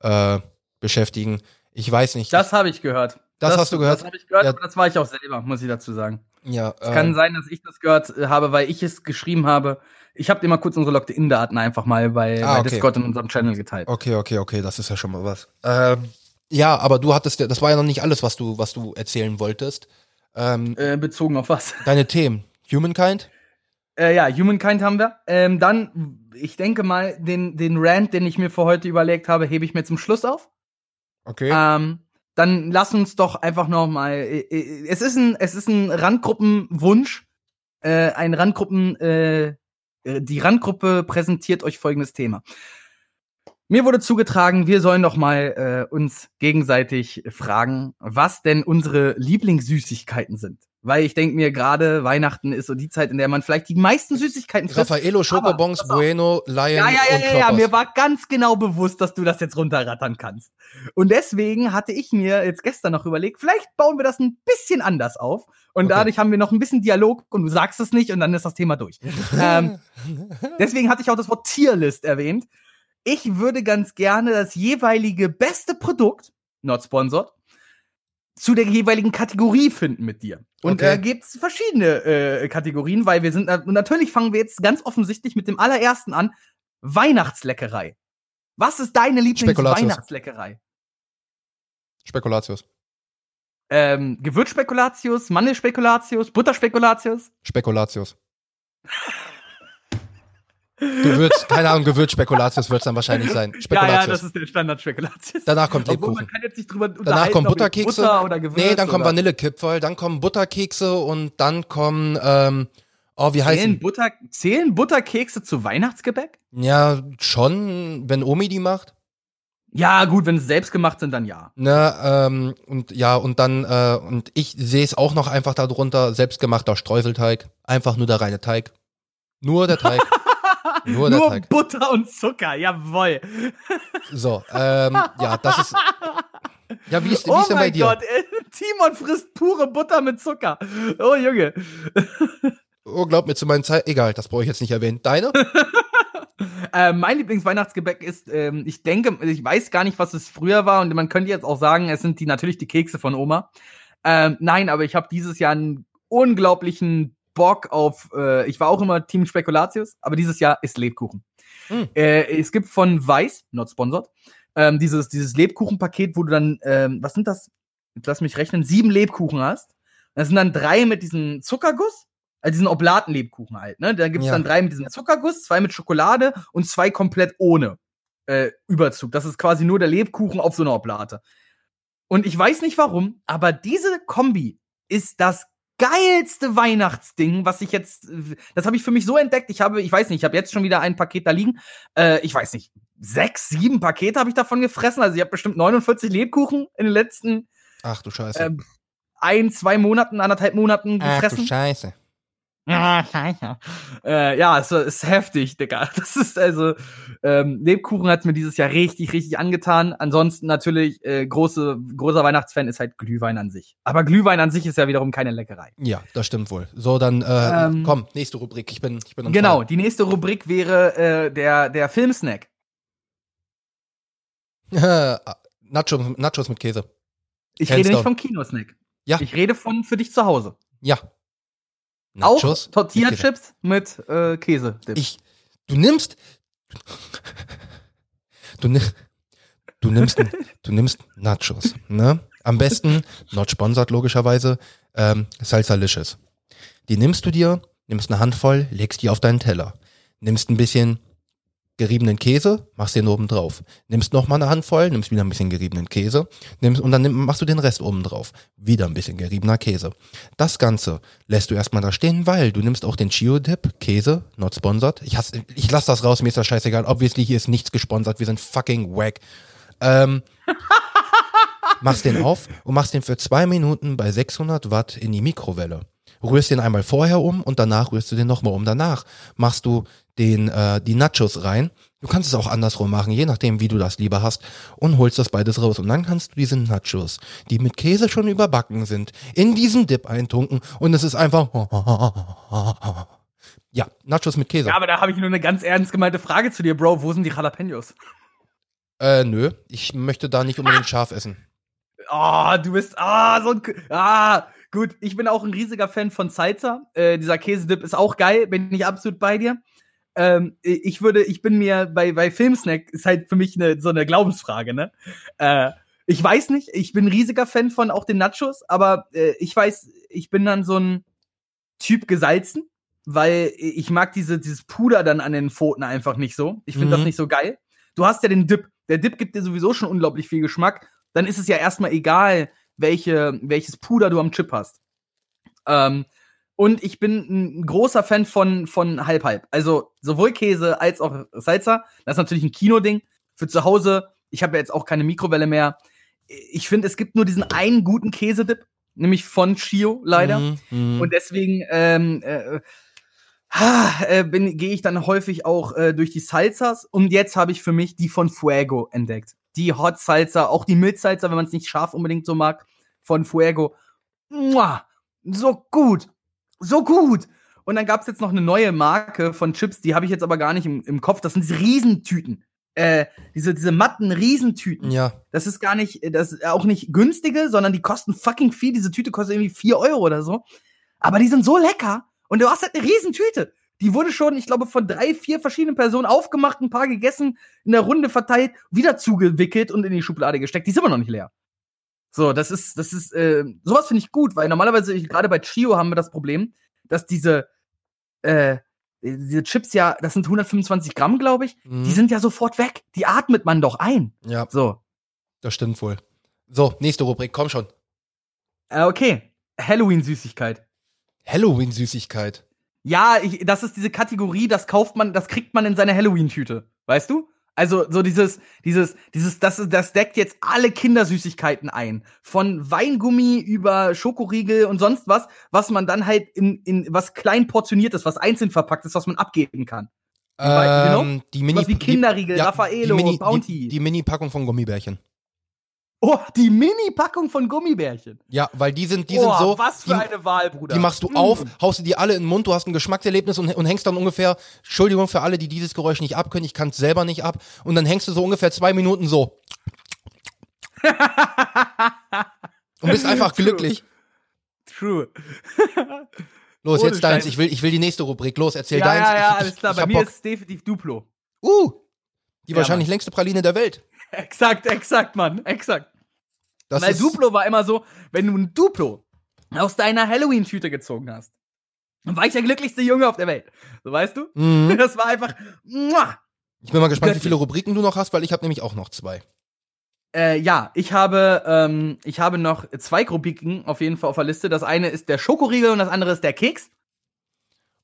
äh, beschäftigen. Ich weiß nicht. Das habe ich gehört. Das hast du gehört? Das habe ich gehört, Ja. aber das war ich auch selber, muss ich dazu sagen. ja, Es kann äh, sein, dass ich das gehört äh, habe, weil ich es geschrieben habe. Ich habe dir mal kurz unsere Logged-In-Daten einfach mal bei, Ah, bei okay. Discord in unserem Channel geteilt. okay, okay, okay, das ist ja schon mal was. Ähm, ja, aber du hattest ja, das war ja noch nicht alles, was du, was du erzählen wolltest. Ähm, Äh, bezogen auf was? <laughs> deine Themen. Humankind? Äh, ja, Humankind haben wir. Ähm, dann, ich denke mal, den, den Rant, den ich mir für heute überlegt habe, hebe ich mir zum Schluss auf. Okay. Ähm, dann lass uns doch einfach noch mal. äh, äh, Es ist ein, es ist ein Randgruppenwunsch, äh, ein Randgruppen äh, Äh, die Randgruppe präsentiert euch folgendes Thema. Mir wurde zugetragen, wir sollen doch mal äh, uns gegenseitig fragen, was denn unsere Lieblingssüßigkeiten sind. Weil ich denke mir gerade, Weihnachten ist so die Zeit, in der man vielleicht die meisten Süßigkeiten frisst. Raffaello, Schokobons, Bueno, Lion ja, ja, ja, und ja, ja, mir war ganz genau bewusst, dass du das jetzt runterrattern kannst. Und deswegen hatte ich mir jetzt gestern noch überlegt, vielleicht bauen wir das ein bisschen anders auf. Und okay. dadurch haben wir noch ein bisschen Dialog und du sagst es nicht und dann ist das Thema durch. <laughs> ähm, deswegen hatte ich auch das Wort Tierlist erwähnt. Ich würde ganz gerne das jeweilige beste Produkt, not sponsored, zu der jeweiligen Kategorie finden mit dir. Und da okay. äh, gibt es verschiedene äh, Kategorien, weil wir sind, und natürlich fangen wir jetzt ganz offensichtlich mit dem allerersten an. Weihnachtsleckerei. Was ist deine Lieblings-Weihnachtsleckerei? Spekulatius. Ähm, Gewürzspekulatius, Mandelspekulatius, Butterspekulatius? Spekulatius. <laughs> Gewürz, keine Ahnung, Gewürzspekulatius wird es dann wahrscheinlich sein. Spekulatius. Ja, ja, das ist der Standard-Spekulatius. Danach kommt Lebkuchen. Danach kommen Butterkekse. Butter oder Gewürz nee, dann kommen Vanillekipferl, dann kommen Butterkekse und dann kommen, ähm, oh, wie heißt zählen Butter, Zählen Butterkekse zu Weihnachtsgebäck? Ja, schon, wenn Omi die macht. Ja, gut, wenn sie selbst gemacht sind, dann ja. Ne, ähm, und ja, und dann, äh, und ich sehe es auch noch einfach darunter, selbstgemachter Streuselteig. Einfach nur der reine Teig. Nur der Teig. <laughs> Nur, Nur. Butter und Zucker, jawoll. So, ähm, ja, das ist. <laughs> Ja, wie ist, wie oh ist denn bei dir? Oh mein Gott, Timon frisst pure Butter mit Zucker. Oh, Junge. Oh, glaub mir zu meinen Zeit. Egal, das brauche ich jetzt nicht erwähnen. Deine? <laughs> äh, mein Lieblingsweihnachtsgebäck ist, ähm, ich denke, ich weiß gar nicht, was es früher war und man könnte jetzt auch sagen, es sind die natürlich die Kekse von Oma. Ähm, nein, aber ich habe dieses Jahr einen unglaublichen Bock auf, äh, ich war auch immer Team Spekulatius, aber dieses Jahr ist Lebkuchen. Mhm. Äh, es gibt von Weiß, not sponsored, ähm, dieses, dieses Lebkuchenpaket, wo du dann, ähm, was sind das? Jetzt lass mich rechnen, sieben Lebkuchen hast. Das sind dann drei mit diesem Zuckerguss, also diesen Oblaten-Lebkuchen halt, ne? Da gibt es ja. dann drei mit diesem Zuckerguss, zwei mit Schokolade und zwei komplett ohne äh, Überzug. Das ist quasi nur der Lebkuchen auf so einer Oblate. Und ich weiß nicht warum, aber diese Kombi ist das geilste Weihnachtsding, was ich jetzt, das habe ich für mich so entdeckt. Ich habe, ich weiß nicht, ich habe jetzt schon wieder ein Paket da liegen. Äh, ich weiß nicht, sechs, sieben Pakete habe ich davon gefressen. Also ich habe bestimmt 49 Lebkuchen in den letzten. Ach du Scheiße. Äh, ein, zwei Monaten, anderthalb Monaten gefressen. Ach du Scheiße. Ja, <laughs> scheiße. Äh, ja, es ist heftig, Digga. <laughs> Das ist also, ähm, Lebkuchen hat mir dieses Jahr richtig, richtig angetan. Ansonsten natürlich, äh, große, großer Weihnachtsfan ist halt Glühwein an sich. Aber Glühwein an sich ist ja wiederum keine Leckerei. Ja, das stimmt wohl. So, dann, äh, ähm, komm, nächste Rubrik. Ich bin, ich bin Genau, Fall. die nächste Rubrik wäre äh, der, der Filmsnack. <laughs> Nachos, Nachos mit Käse. Ich Hands rede nicht vom Kinosnack. Ja. Ich rede von für dich zu Hause. Ja, Nachos Auch Tortilla-Chips mit äh, Käse. -Dip. Ich, du nimmst, du, du, du nimmst, du nimmst Nachos, ne? Am besten, not sponsored logischerweise, ähm, Salsalicious. Die nimmst du dir, nimmst eine Handvoll, legst die auf deinen Teller, nimmst ein bisschen geriebenen Käse, machst den oben drauf. Nimmst noch mal eine Handvoll, nimmst wieder ein bisschen geriebenen Käse, nimmst und dann nimm, machst du den Rest oben drauf. Wieder ein bisschen geriebener Käse. Das Ganze lässt du erstmal da stehen, weil du nimmst auch den Chio Dip, Käse, not sponsored. Ich, hasse, ich lass das raus, mir ist das scheißegal. Obviously, hier ist nichts gesponsert, wir sind fucking wack. Ähm, <laughs> machst den auf und machst den für zwei Minuten bei 600 Watt in die Mikrowelle rührst den einmal vorher um und danach rührst du den nochmal um. Danach machst du den, äh, die Nachos rein. Du kannst es auch andersrum machen, je nachdem, wie du das lieber hast, und holst das beides raus. Und dann kannst du diese Nachos, die mit Käse schon überbacken sind, in diesen Dip eintunken und es ist einfach. <laughs> Ja, Nachos mit Käse. Ja, aber da habe ich nur eine ganz ernst gemeinte Frage zu dir, Bro. Wo sind die Jalapenos? Äh, nö. Ich möchte da nicht unbedingt scharf essen. Ah, oh, du bist. Ah, so ein. Ah, gut. Ich bin auch ein riesiger Fan von Salsa. Äh, dieser Käsedip ist auch geil. Bin ich absolut bei dir ähm, ich würde, ich bin mir bei, bei Filmsnack ist halt für mich eine, so eine Glaubensfrage, ne? Äh, ich weiß nicht, ich bin ein riesiger Fan von auch den Nachos, aber äh, ich weiß, ich bin dann so ein Typ gesalzen, weil ich mag diese, dieses Puder dann an den Pfoten einfach nicht so. Ich finde mhm. das nicht so geil. Du hast ja den Dip. Der Dip gibt dir sowieso schon unglaublich viel Geschmack. Dann ist es ja erstmal egal, welche, welches Puder du am Chip hast. Ähm, Und ich bin ein großer Fan von, von Halb Halb. Also sowohl Käse als auch Salsa. Das ist natürlich ein Kinoding. Für zu Hause, ich habe ja jetzt auch keine Mikrowelle mehr. Ich finde, es gibt nur diesen einen guten Käsedip, nämlich von Chio, leider. Mhm, mhm. Und deswegen ähm, äh, ha, äh, gehe ich dann häufig auch äh, durch die Salsas. Und jetzt habe ich für mich die von Fuego entdeckt. Die Hot Salsa, auch die Mild Salsa, wenn man es nicht scharf unbedingt so mag, von Fuego. Mua, so gut. So gut. Und dann gab es jetzt noch eine neue Marke von Chips, die habe ich jetzt aber gar nicht im, im Kopf. Das sind diese Riesentüten. Äh, diese, diese matten Riesentüten. ja, Das ist gar nicht, das ist auch nicht günstige, sondern die kosten fucking viel. Diese Tüte kostet irgendwie 4 Euro oder so. Aber die sind so lecker. Und du hast halt eine Riesentüte. Die wurde schon, ich glaube, von drei, vier verschiedenen Personen aufgemacht, ein paar gegessen, in der Runde verteilt, wieder zugewickelt und in die Schublade gesteckt. Die ist immer noch nicht leer. So, das ist, das ist, äh, sowas finde ich gut, weil normalerweise, gerade bei Chio haben wir das Problem, dass diese, äh, diese Chips ja, das sind 125 Gramm, glaube ich, Mhm. die sind ja sofort weg. Die atmet man doch ein. ja, So. das stimmt wohl. So, nächste Rubrik, komm schon. Äh, okay. Halloween-Süßigkeit. Halloween-Süßigkeit. Ja, ich, das ist diese Kategorie, das kauft man, das kriegt man in seine Halloween-Tüte. Weißt du? Also, so dieses, dieses, dieses, das, das deckt jetzt alle Kindersüßigkeiten ein. Von Weingummi über Schokoriegel und sonst was, was man dann halt in, in was klein portioniert ist, was einzeln verpackt ist, was man abgeben kann. wei- genau? Ähm, die Mini, Was wie Kinderriegel, die, Raffaello, die Mini, Bounty. Die, die Mini-Packung von Gummibärchen. Oh, die Mini-Packung von Gummibärchen. Ja, weil die sind, die oh, sind so. was für die, eine Wahl, Bruder. Die machst du Mm. auf, haust du die alle in den Mund, du hast ein Geschmackserlebnis und, und hängst dann ungefähr, Entschuldigung für alle, die dieses Geräusch nicht abkönnen, ich kann es selber nicht ab, und dann hängst du so ungefähr zwei Minuten so <laughs> und bist einfach True. glücklich. True. <laughs> Los, Ohne jetzt deins, ich will, ich will die nächste Rubrik, los, erzähl ja, deins. ja, ja, alles klar. Ich, Bei mir Bock. ist es definitiv Duplo. Uh, die Ja, wahrscheinlich längste Praline der Welt. <laughs> Exakt, exakt, Mann. Exakt. Das Weil Duplo war immer so, wenn du ein Duplo aus deiner Halloween-Tüte gezogen hast, dann war ich der glücklichste Junge auf der Welt. So weißt du? Mhm. <laughs> Das war einfach. Muah. Ich bin mal gespannt, wie Göttlich. viele Rubriken du noch hast, weil ich habe nämlich auch noch zwei. Äh, ja, ich habe, ähm, ich habe noch zwei Rubriken auf jeden Fall auf der Liste. Das eine ist der Schokoriegel und das andere ist der Keks.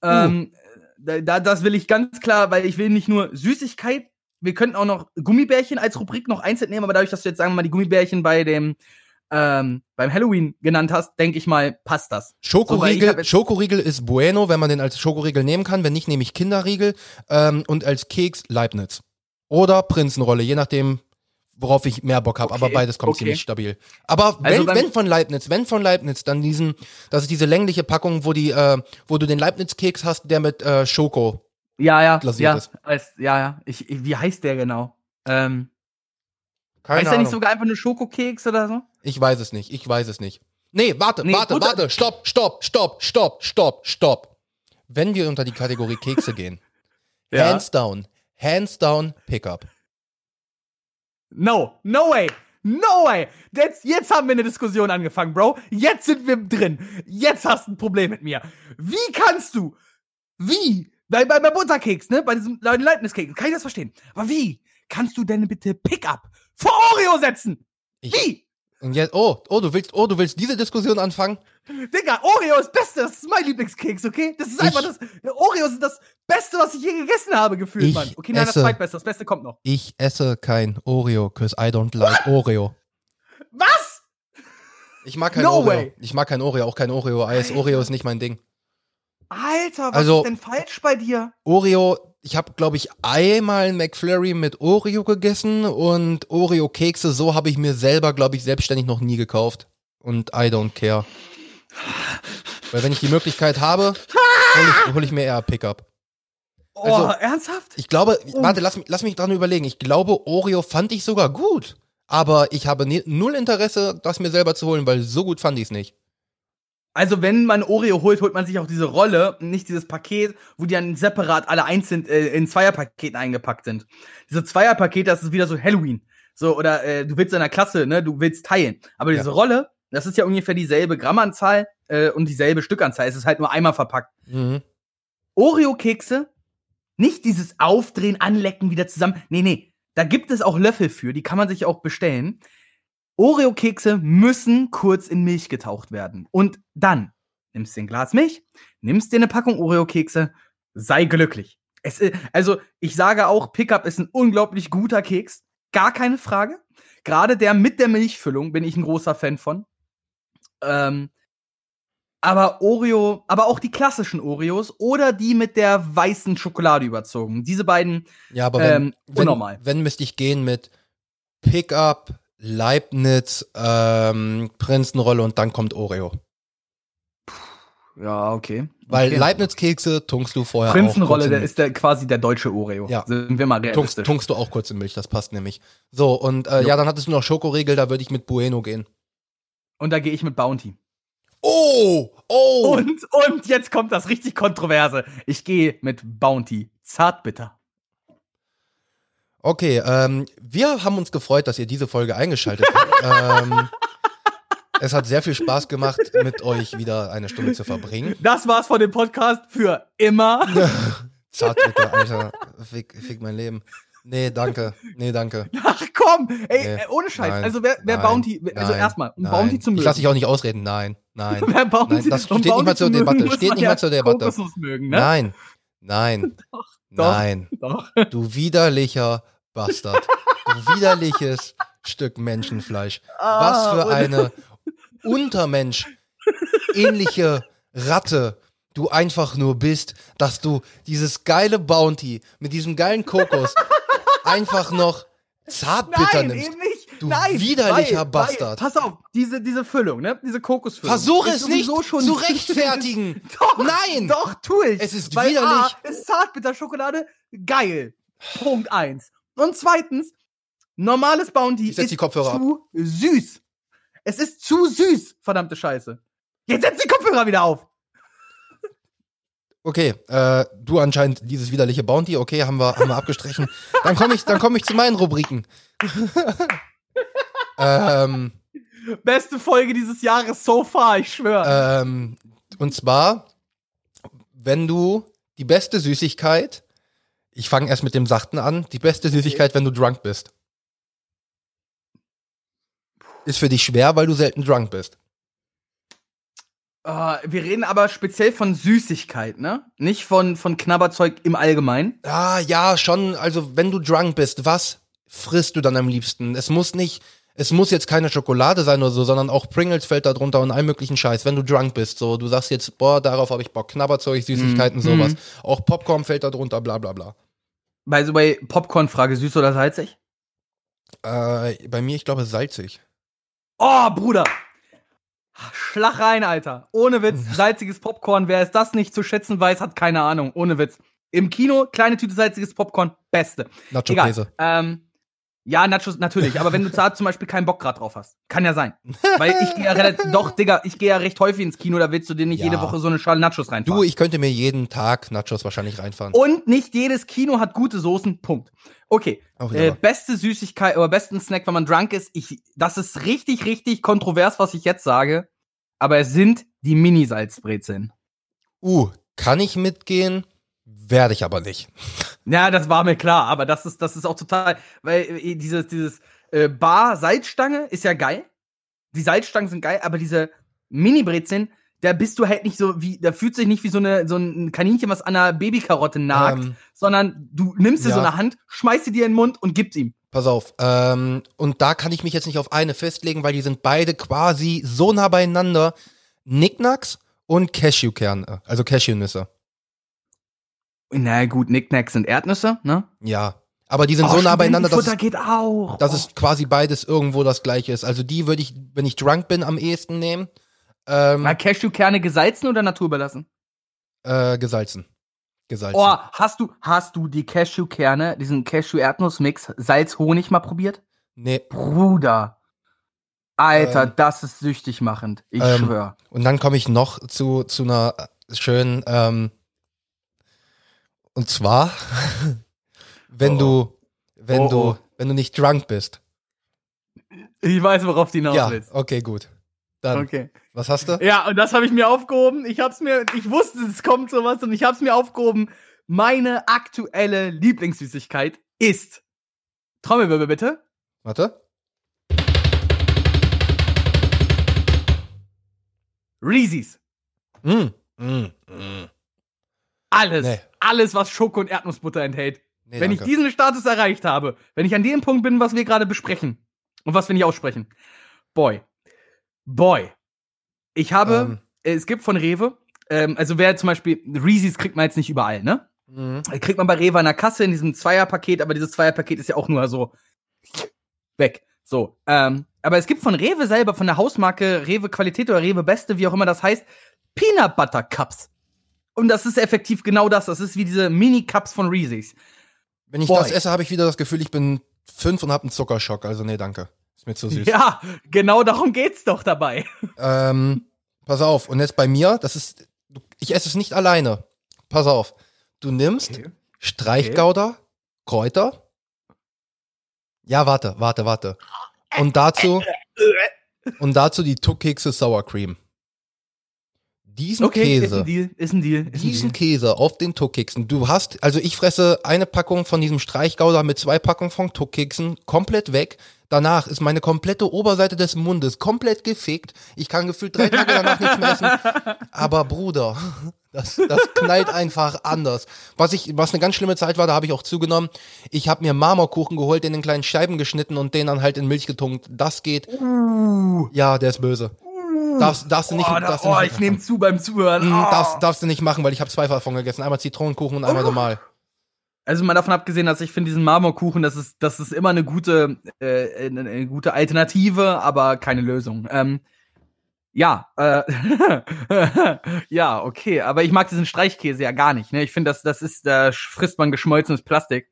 Ähm, da, da- das will ich ganz klar, weil ich will nicht nur Süßigkeit. Wir könnten auch noch Gummibärchen als Rubrik noch einzeln nehmen, aber dadurch, dass du jetzt sagen wir mal die Gummibärchen bei dem ähm, beim Halloween genannt hast, denke ich mal, passt das. So, Schokoriegel, jetzt- Schokoriegel ist bueno, wenn man den als Schokoriegel nehmen kann. Wenn nicht, nehme ich Kinderriegel ähm, und als Keks Leibniz. Oder Prinzenrolle, je nachdem, worauf ich mehr Bock habe. Okay, Aber beides kommt okay. ziemlich stabil. Aber wenn, Also beim- wenn von Leibniz, wenn von Leibniz, dann diesen, das ist diese längliche Packung, wo die, äh, wo du den Leibniz-Keks hast, der mit äh, Schoko. Ja, ja, ja, als, ja, ja. Ich, ich, wie heißt der genau? Ähm, Keine heißt der nicht sogar einfach nur Schokokeks oder so? ich weiß es nicht. Ich weiß es nicht. Nee, warte, Nee, warte, gut. warte. Stopp, stopp, stopp, stopp, stopp, stopp. Wenn wir unter die Kategorie Kekse <laughs> gehen, hands down, hands down, Pickup. No, no way. No way! Jetzt, jetzt haben wir eine Diskussion angefangen, Bro. Jetzt sind wir drin. Jetzt hast du ein Problem mit mir. Wie kannst du? Wie? Bei, bei, bei Butterkeks, ne? Bei diesem Leibniz-Keks. Kann ich das verstehen? Aber wie kannst du denn bitte Pickup vor Oreo setzen? Ich, Wie? Und jetzt, oh, oh, du willst, oh, du willst diese Diskussion anfangen? Digga, Oreo ist Beste. Das ist mein Lieblingskeks, okay? Das ist einfach Ich- das. Oreos sind das Beste, was ich je gegessen habe, gefühlt, Ich Mann. Okay, nein, das esse- zweitbeste. Das Beste kommt noch. Ich esse kein Oreo, cause I don't like Oreo. Was? Ich mag kein No Oreo. way. Ich mag kein Oreo, auch kein Oreo-Eis. Oreo ist nicht mein Ding. Alter, was Also- ist denn falsch bei dir? Oreo, ich habe, glaube ich, einmal ein McFlurry mit Oreo gegessen und Oreo-Kekse, so habe ich mir selber, glaube ich, selbstständig noch nie gekauft. Und I don't care. Weil wenn ich die Möglichkeit habe, hole ich, hol ich mir eher Pickup. Oh, Also- ernsthaft? Ich glaube, Oh. warte, lass, mich- lass mich dran überlegen. Ich glaube, Oreo fand ich sogar gut. Aber ich habe null Interesse, das mir selber zu holen, weil so gut fand ich es nicht. Also, wenn man Oreo holt, holt man sich auch diese Rolle, nicht dieses Paket, wo die dann separat alle einzeln äh, in Zweierpaketen eingepackt sind. Diese Zweierpakete, das ist wieder so Halloween. So, oder äh, du willst in der Klasse, ne, du willst teilen. Aber diese Ja. Rolle, das ist ja ungefähr dieselbe Grammanzahl äh, und dieselbe Stückanzahl. Es ist halt nur einmal verpackt. Mhm. Oreo-Kekse, nicht dieses Aufdrehen, Anlecken, wieder zusammen. Nee, nee. Da gibt es auch Löffel für, die kann man sich auch bestellen. Oreo-Kekse müssen kurz in Milch getaucht werden. Und dann nimmst dir ein Glas Milch, nimmst dir eine Packung Oreo-Kekse, sei glücklich. Es, also, ich sage auch, Pickup ist ein unglaublich guter Keks. Gar keine Frage. Gerade der mit der Milchfüllung bin ich ein großer Fan von. Ähm, aber Oreo, aber auch die klassischen Oreos oder die mit der weißen Schokolade überzogen. Diese beiden, Ja, aber wenn, Ähm, wenn, wenn müsste ich gehen mit Pickup, Leibniz, ähm, Prinzenrolle und dann kommt Oreo. ja, okay. Weil okay. Leibniz-Kekse tunkst du vorher auch Prinzenrolle, in der ist der, quasi der deutsche Oreo. Ja. Sind wir mal tunkst, realistisch. tunkst du auch kurz in Milch, das passt nämlich. So, und äh, ja, dann hattest du noch Schokoriegel, da würde ich mit Bueno gehen. Und da gehe ich mit Bounty. Oh, oh. Und, und jetzt kommt das richtig Kontroverse. Ich gehe mit Bounty. Zartbitter. Okay, ähm, wir haben uns gefreut, dass ihr diese Folge eingeschaltet habt. <laughs> ähm, es hat sehr viel Spaß gemacht, mit euch wieder eine Stunde zu verbringen. Das war's von dem Podcast für immer. <laughs> Zartbitter, Alter, fick, fick mein Leben. Nee, danke. Nee, danke. Ach komm, ey, Nee, äh, ohne Scheiß. nein, also wer, wer nein, Bounty, also nein, erstmal, um. Bounty zu mögen. Ich lass dich auch nicht ausreden. Nein, nein. <laughs> wer Bounty, Nein, das um steht nicht mal zur Debatte. Steht nicht mal zur Debatte. Mögen, ne? Nein, nein, Doch, nein. Doch. Du widerlicher Bastard. Du widerliches Stück Menschenfleisch. Was Ah, für eine Untermensch ähnliche Ratte du einfach nur bist, dass du dieses geile Bounty mit diesem geilen Kokos einfach noch zartbitter Nein, nimmst. eben nicht. Du Nein, widerlicher weil, Bastard. Weil, pass auf, diese, diese Füllung, ne? Diese Kokosfüllung. Versuch es nicht schon zu <laughs> rechtfertigen. <laughs> Doch, Nein. Doch, tu ich. Es ist Weil widerlich. A, ist Zartbitterschokolade geil. Punkt eins. Und zweitens, normales Bounty ist die Kopfhörer ab. zu süß. Es ist zu süß, verdammte Scheiße. Jetzt setz die Kopfhörer wieder auf. Okay, äh, du anscheinend dieses widerliche Bounty, okay, haben wir, haben wir abgestrichen. Dann komme ich, dann komme ich zu meinen Rubriken. <laughs> ähm, Beste Folge dieses Jahres so far, ich schwöre. ähm, und zwar, wenn du die beste Süßigkeit, ich fange erst mit dem Sachten an, die beste Süßigkeit, wenn du drunk bist. Ist für dich schwer, weil du selten drunk bist. Äh, wir reden aber speziell von Süßigkeit, ne? Nicht von, von Knabberzeug im Allgemeinen. Ah, ja, schon. Also, wenn du drunk bist, was frisst du dann am liebsten? Es muss nicht, es muss jetzt keine Schokolade sein oder so, sondern auch Pringles fällt da drunter und allen möglichen Scheiß. Wenn du drunk bist, so, du sagst jetzt, boah, darauf habe ich Bock. Knabberzeug, Süßigkeiten, Mhm. sowas. Auch Popcorn fällt da drunter, bla, bla, bla. By the way, Popcorn-Frage, süß oder salzig? Äh, bei mir, ich glaube, salzig. Oh, Bruder! Schlag rein, Alter. Ohne Witz, <laughs> salziges Popcorn. Wer es das nicht zu schätzen weiß, hat keine Ahnung. Ohne Witz. Im Kino, kleine Tüte salziges Popcorn, beste. Nacho-Käse. Ähm, ja, Nachos natürlich, aber wenn du da zum Beispiel keinen Bock grad drauf hast, kann ja sein. Weil ich gehe ja relativ, <laughs> doch, Digga, ich gehe ja recht häufig ins Kino, da willst du dir nicht Ja. jede Woche so eine Schale Nachos reinfahren. Du, ich könnte mir jeden Tag Nachos wahrscheinlich reinfahren. Und nicht jedes Kino hat gute Soßen, Punkt. Okay, äh, beste Süßigkeit oder besten Snack, wenn man drunk ist, ich, das ist richtig, richtig kontrovers, was ich jetzt sage, aber es sind die Mini-Salzbrezeln. Uh, kann ich mitgehen? Werde ich aber nicht. Ja, das war mir klar, aber das ist, das ist auch total, weil äh, dieses, dieses äh, Bar-Salzstange ist ja geil. Die Salzstangen sind geil, aber diese Mini-Brezeln, da bist du halt nicht so wie, da fühlt sich nicht wie so, eine, so ein Kaninchen, was an einer Babykarotte nagt, Ähm, sondern du nimmst dir ja. so eine Hand, schmeißt sie dir in den Mund und gibst ihm. Pass auf, ähm, und da kann ich mich jetzt nicht auf eine festlegen, weil die sind beide quasi so nah beieinander. Nicknacks und Cashewkerne, also Cashewnüsse. Na gut, Nicknacks sind Erdnüsse, ne? Ja, aber die sind so Oh, nah beieinander, dass es, geht auch. dass es quasi beides irgendwo das gleiche ist. Also die würde ich, wenn ich drunk bin, am ehesten nehmen. Ähm, Na, Cashewkerne gesalzen oder naturbelassen? äh, gesalzen. Gesalzen. Oh, hast du, hast du die Cashewkerne, diesen Cashew-Erdnuss-Mix, Salz-Honig mal probiert? Nee. Bruder. Alter, Ähm, das ist süchtig machend. Ich ähm, schwör. Und dann komme ich noch zu, zu einer schönen, ähm, und zwar, <laughs> wenn Oh, du, wenn Oh, du, oh. wenn du nicht drunk bist. Ich weiß, worauf du hinaus ja, willst. okay, gut. Dann, Okay. was hast du? Ja, und das habe ich mir aufgehoben. Ich hab's mir, ich wusste, es kommt sowas und ich hab's mir aufgehoben. Meine aktuelle Lieblingssüßigkeit ist Trommelwirbel bitte. Warte. Reese's. Mm, mm, mm. Alles. Nee. Alles, was Schoko und Erdnussbutter enthält. Nee, wenn danke. ich diesen Status erreicht habe, wenn ich an dem Punkt bin, was wir gerade besprechen und was wir nicht aussprechen. Boy. Boy. Ich habe, Ähm. es gibt von Rewe, ähm, also wer zum Beispiel, Reese's kriegt man jetzt nicht überall, ne? Mhm. Kriegt man bei Rewe an der Kasse in diesem Zweierpaket, aber dieses Zweierpaket ist ja auch nur so weg. So. Ähm, aber es gibt von Rewe selber, von der Hausmarke Rewe Qualität oder Rewe Beste, wie auch immer das heißt, Peanut Butter Cups. Und das ist effektiv genau das. Das ist wie diese Mini-Cups von Reese's. Wenn ich Boy. das esse, habe ich wieder das Gefühl, ich bin fünf und habe einen Zuckerschock. Also nee, danke. Ist mir zu süß. Ja, genau darum geht's doch dabei. Ähm, pass auf. Und jetzt bei mir, das ist, ich esse es nicht alleine. Pass auf. Du nimmst Streichgouda, Kräuter. Ja, warte, warte, warte. <laughs> Und dazu, und dazu die Tuckkekse Sour Cream. Diesen Okay, ist Käse, ein Deal, ist ein Deal. Ist ein diesen Deal. Käse auf den Tuckkeksen. Du hast, also ich fresse eine Packung von diesem Streichgouda mit zwei Packungen von Tuckkeksen komplett weg. Danach ist meine komplette Oberseite des Mundes komplett gefickt. Ich kann gefühlt drei Tage danach nichts mehr essen. Aber Bruder, <laughs> das, das knallt einfach anders. Was ich, was eine ganz schlimme Zeit war, da habe ich auch zugenommen. Ich habe mir Marmorkuchen geholt, den in kleinen Scheiben geschnitten und den dann halt in Milch getunkt. Das geht. Ja, der ist böse. Darfst, darfst du nicht, Oh, da, darfst du oh, nicht ich nehme zu beim Zuhören. Mm, Oh. Darfst, darfst du nicht machen, weil ich habe zwei davon gegessen. Einmal Zitronenkuchen und einmal normal. Also mal davon abgesehen, dass ich finde diesen Marmorkuchen, das ist, das ist immer eine gute, äh, eine, eine gute Alternative, aber keine Lösung. Ähm, ja, äh, <laughs> ja, okay, aber ich mag diesen Streichkäse ja gar nicht. Ne? Ich finde, das, das ist, da frisst man geschmolzenes Plastik.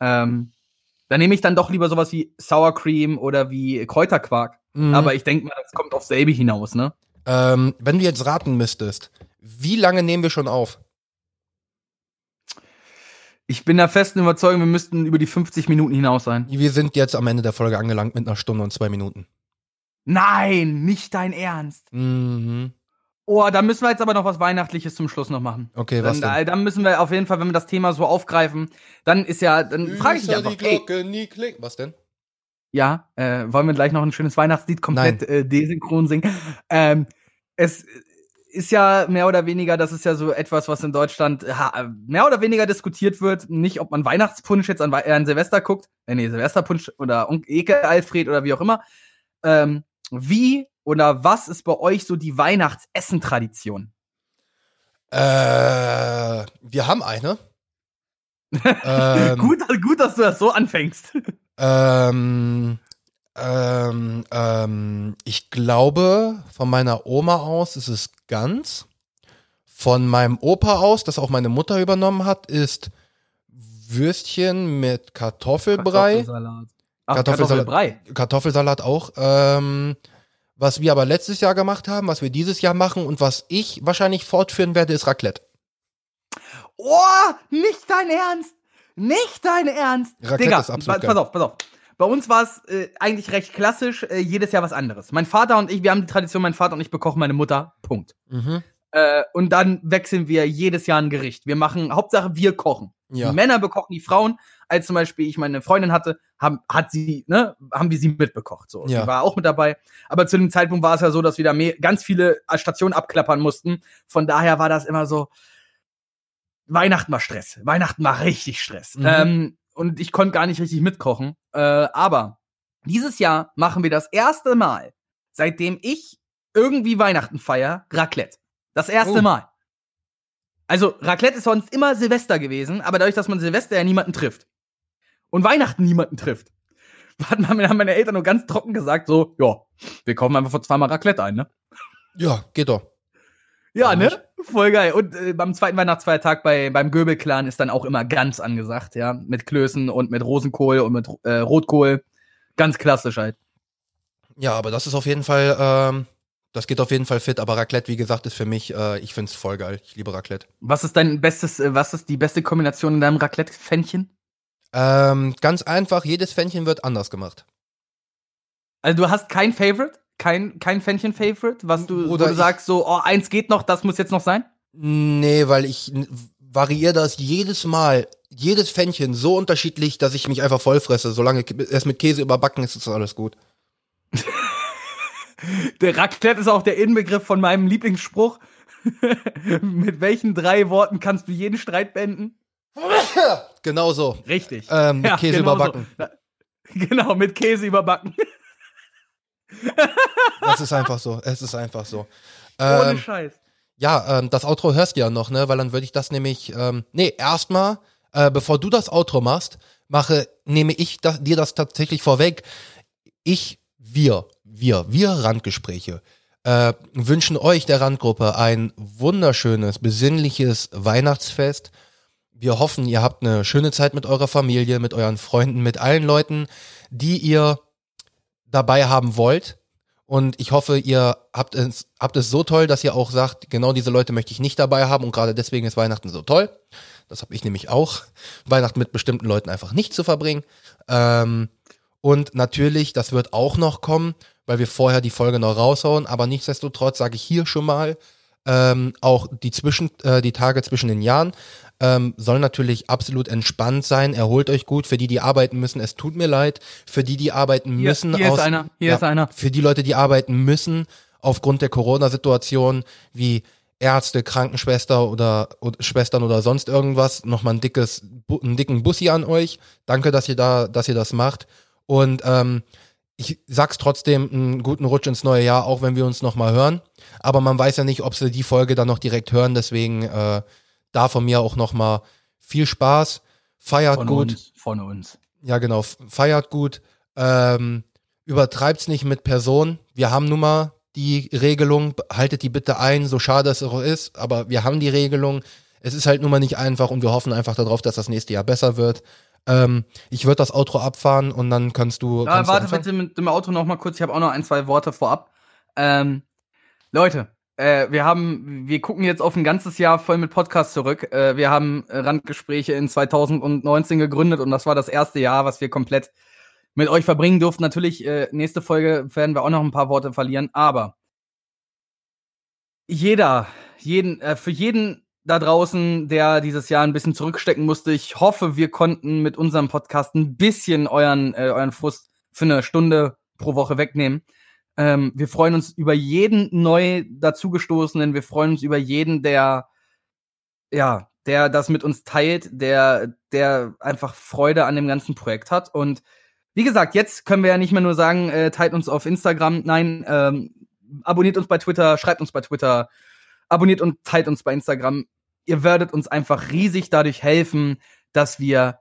Ähm, da nehme ich dann doch lieber sowas wie Sour Cream oder wie Kräuterquark. Mhm. Aber ich denke mal, das kommt auf selbe hinaus, ne? ähm, wenn du jetzt raten müsstest, wie lange nehmen wir schon auf? Ich bin der festen Überzeugung, wir müssten über die 50 Minuten hinaus sein. Wir sind jetzt am Ende der Folge angelangt mit einer Stunde und zwei Minuten. Nein, nicht dein Ernst. Mhm. Oh, da müssen wir jetzt aber noch was Weihnachtliches zum Schluss noch machen. Okay, was Dann, denn? äh, dann müssen wir auf jeden Fall, wenn wir das Thema so aufgreifen, dann ist ja, dann frage ich dich einfach, ey, nie klingt. Was denn? Ja, äh, wollen wir gleich noch ein schönes Weihnachtslied komplett äh, desynchron singen? Ähm, es ist ja mehr oder weniger, das ist ja so etwas, was in Deutschland ha, mehr oder weniger diskutiert wird. Nicht, ob man Weihnachtspunsch jetzt an, Wei- äh, an Silvester guckt, äh, nee, Silvesterpunsch oder Ekel Alfred oder wie auch immer. Ähm, wie oder was ist bei euch so die Weihnachtsessen-Tradition? Äh, wir haben eine. <laughs> ähm, gut, gut, dass du das so anfängst. Ähm, ähm, ähm, ich glaube, von meiner Oma aus ist es ganz. Von meinem Opa aus, das auch meine Mutter übernommen hat, ist Würstchen mit Kartoffelbrei. Kartoffelsalat. Ach, Kartoffelsalat. Kartoffelbrei. Kartoffelsalat auch. Ähm, was wir aber letztes Jahr gemacht haben, was wir dieses Jahr machen und was ich wahrscheinlich fortführen werde, ist Raclette. Oh, nicht dein Ernst. Nicht dein Ernst. Raclette Digga, ist absolut pa- geil. pass auf, pass auf. Bei uns war es äh, eigentlich recht klassisch, äh, jedes Jahr was anderes. Mein Vater und ich, wir haben die Tradition, mein Vater und ich bekochen meine Mutter. Punkt. Mhm. Äh, und dann wechseln wir jedes Jahr ein Gericht. Wir machen, Hauptsache wir kochen. Ja. Die Männer bekochen die Frauen. Als zum Beispiel ich meine Freundin hatte, haben, hat sie, ne, haben wir sie mitbekocht. So. Ja. Sie war auch mit dabei. Aber zu dem Zeitpunkt war es ja so, dass wir da mehr, ganz viele Stationen abklappern mussten. Von daher war das immer so, Weihnachten war Stress. Weihnachten war richtig Stress. Mhm. Ähm, und ich konnte gar nicht richtig mitkochen. Äh, aber dieses Jahr machen wir das erste Mal, seitdem ich irgendwie Weihnachten feier, Raclette. Das erste Oh. Mal. Also, Raclette ist sonst immer Silvester gewesen, aber dadurch, dass man Silvester ja niemanden trifft und Weihnachten niemanden trifft, <laughs> haben haben meine Eltern nur ganz trocken gesagt, so, ja, wir kaufen einfach vor zweimal Raclette ein, ne? Ja, geht doch. Ja, Warum ne? Voll geil. Und äh, beim zweiten Weihnachtsfeiertag bei, beim Göbel-Clan ist dann auch immer ganz angesagt, ja. Mit Klößen und mit Rosenkohl und mit äh, Rotkohl. Ganz klassisch halt. Ja, aber das ist auf jeden Fall, ähm, das geht auf jeden Fall fit. Aber Raclette, wie gesagt, ist für mich, äh, ich find's voll geil. Ich liebe Raclette. Was ist dein bestes, äh, was ist die beste Kombination in deinem Raclette-Pfännchen? Ähm, ganz einfach, jedes Pfännchen wird anders gemacht. Also du hast kein Favorite? Kein, kein Pfännchen-Favorite? Was du, Oder wo du sagst so, oh, eins geht noch, das muss jetzt noch sein? Nee, weil ich variiere das jedes Mal, jedes Pfännchen so unterschiedlich, dass ich mich einfach vollfresse. Solange es mit Käse überbacken ist, ist alles gut. <laughs> Der Raclette ist auch der Inbegriff von meinem Lieblingsspruch. <laughs> Mit welchen drei Worten kannst du jeden Streit beenden? Genau so. Richtig. Ähm, mit Käse genau überbacken. So. <laughs> Genau, mit Käse überbacken. Das ist einfach so. Es ist einfach so. Ohne Ähm, Scheiß. ja, ähm, das Outro hörst du ja noch, ne? Weil dann würde ich das nämlich. Ähm, nee, erstmal, äh, bevor du das Outro machst, mache, nehme ich das, dir das tatsächlich vorweg. Ich, wir, wir, wir Randgespräche äh, wünschen euch der Randgruppe ein wunderschönes, besinnliches Weihnachtsfest. Wir hoffen, ihr habt eine schöne Zeit mit eurer Familie, mit euren Freunden, mit allen Leuten, die ihr dabei haben wollt. Und ich hoffe, ihr habt es, habt es so toll, dass ihr auch sagt, genau diese Leute möchte ich nicht dabei haben und gerade deswegen ist Weihnachten so toll. Das habe ich nämlich auch, Weihnachten mit bestimmten Leuten einfach nicht zu verbringen. Ähm, und natürlich, das wird auch noch kommen, weil wir vorher die Folge noch raushauen, aber nichtsdestotrotz sage ich hier schon mal, ähm, auch die zwischen äh, die Tage zwischen den Jahren ähm, soll natürlich absolut entspannt sein. Erholt euch gut. Für die, die arbeiten müssen, es tut mir leid. Für die, die arbeiten Hier, müssen, hier aus, ist einer, hier Ja. ist einer. für die Leute, die arbeiten müssen, aufgrund der Corona-Situation, wie Ärzte, Krankenschwester oder, oder Schwestern oder sonst irgendwas, nochmal ein dickes, einen dicken Bussi an euch. Danke, dass ihr da, dass ihr das macht. Und ähm, ich sag's trotzdem, einen guten Rutsch ins neue Jahr, auch wenn wir uns nochmal hören. Aber man weiß ja nicht, ob sie die Folge dann noch direkt hören. Deswegen äh, da von mir auch nochmal viel Spaß. Feiert Von gut. uns. Von uns. Ja, genau. Feiert gut. Ähm, übertreibt's nicht mit Personen. Wir haben nun mal die Regelung. Haltet die bitte ein, so schade es auch ist. Aber wir haben die Regelung. Es ist halt nun mal nicht einfach und wir hoffen einfach darauf, dass das nächste Jahr besser wird. Ähm, ich würde das Outro abfahren und dann kannst du. Ja, kannst du warte anfangen. bitte mit dem Auto noch mal kurz. Ich habe auch noch ein, zwei Worte vorab. Ähm, Leute, äh, wir haben, wir gucken jetzt auf ein ganzes Jahr voll mit Podcast zurück. Äh, wir haben äh, Randgespräche in 2019 gegründet und das war das erste Jahr, was wir komplett mit euch verbringen durften. Natürlich, äh, nächste Folge werden wir auch noch ein paar Worte verlieren, aber jeder, jeden, äh, für jeden da draußen, der dieses Jahr ein bisschen zurückstecken musste, ich hoffe, wir konnten mit unserem Podcast ein bisschen euren, äh, euren Frust für eine Stunde pro Woche wegnehmen. Ähm, wir freuen uns über jeden neu dazugestoßenen, wir freuen uns über jeden, der, ja, der das mit uns teilt, der, der einfach Freude an dem ganzen Projekt hat. Und wie gesagt, jetzt können wir ja nicht mehr nur sagen, äh, teilt uns auf Instagram. Nein, ähm, abonniert uns bei Twitter, schreibt uns bei Twitter, abonniert und teilt uns bei Instagram. Ihr werdet uns einfach riesig dadurch helfen, dass wir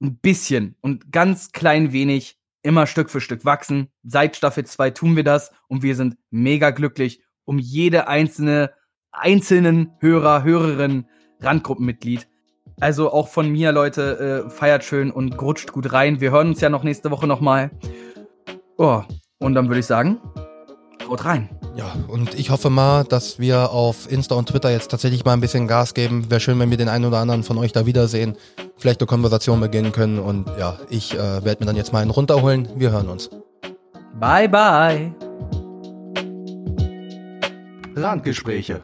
ein bisschen und ganz klein wenig immer Stück für Stück wachsen. Seit Staffel 2 tun wir das und wir sind mega glücklich um jede einzelne, einzelnen Hörer, Hörerin, Randgruppenmitglied. Also auch von mir, Leute, äh, feiert schön und rutscht gut rein. Wir hören uns ja noch nächste Woche nochmal. Oh, und dann würde ich sagen, haut rein. Ja, und ich hoffe mal, dass wir auf Insta und Twitter jetzt tatsächlich mal ein bisschen Gas geben. Wäre schön, wenn wir den einen oder anderen von euch da wiedersehen. Vielleicht eine Konversation beginnen können. Und ja, ich äh, werde mir dann jetzt mal einen runterholen. Wir hören uns. Bye, bye. Randgespräche.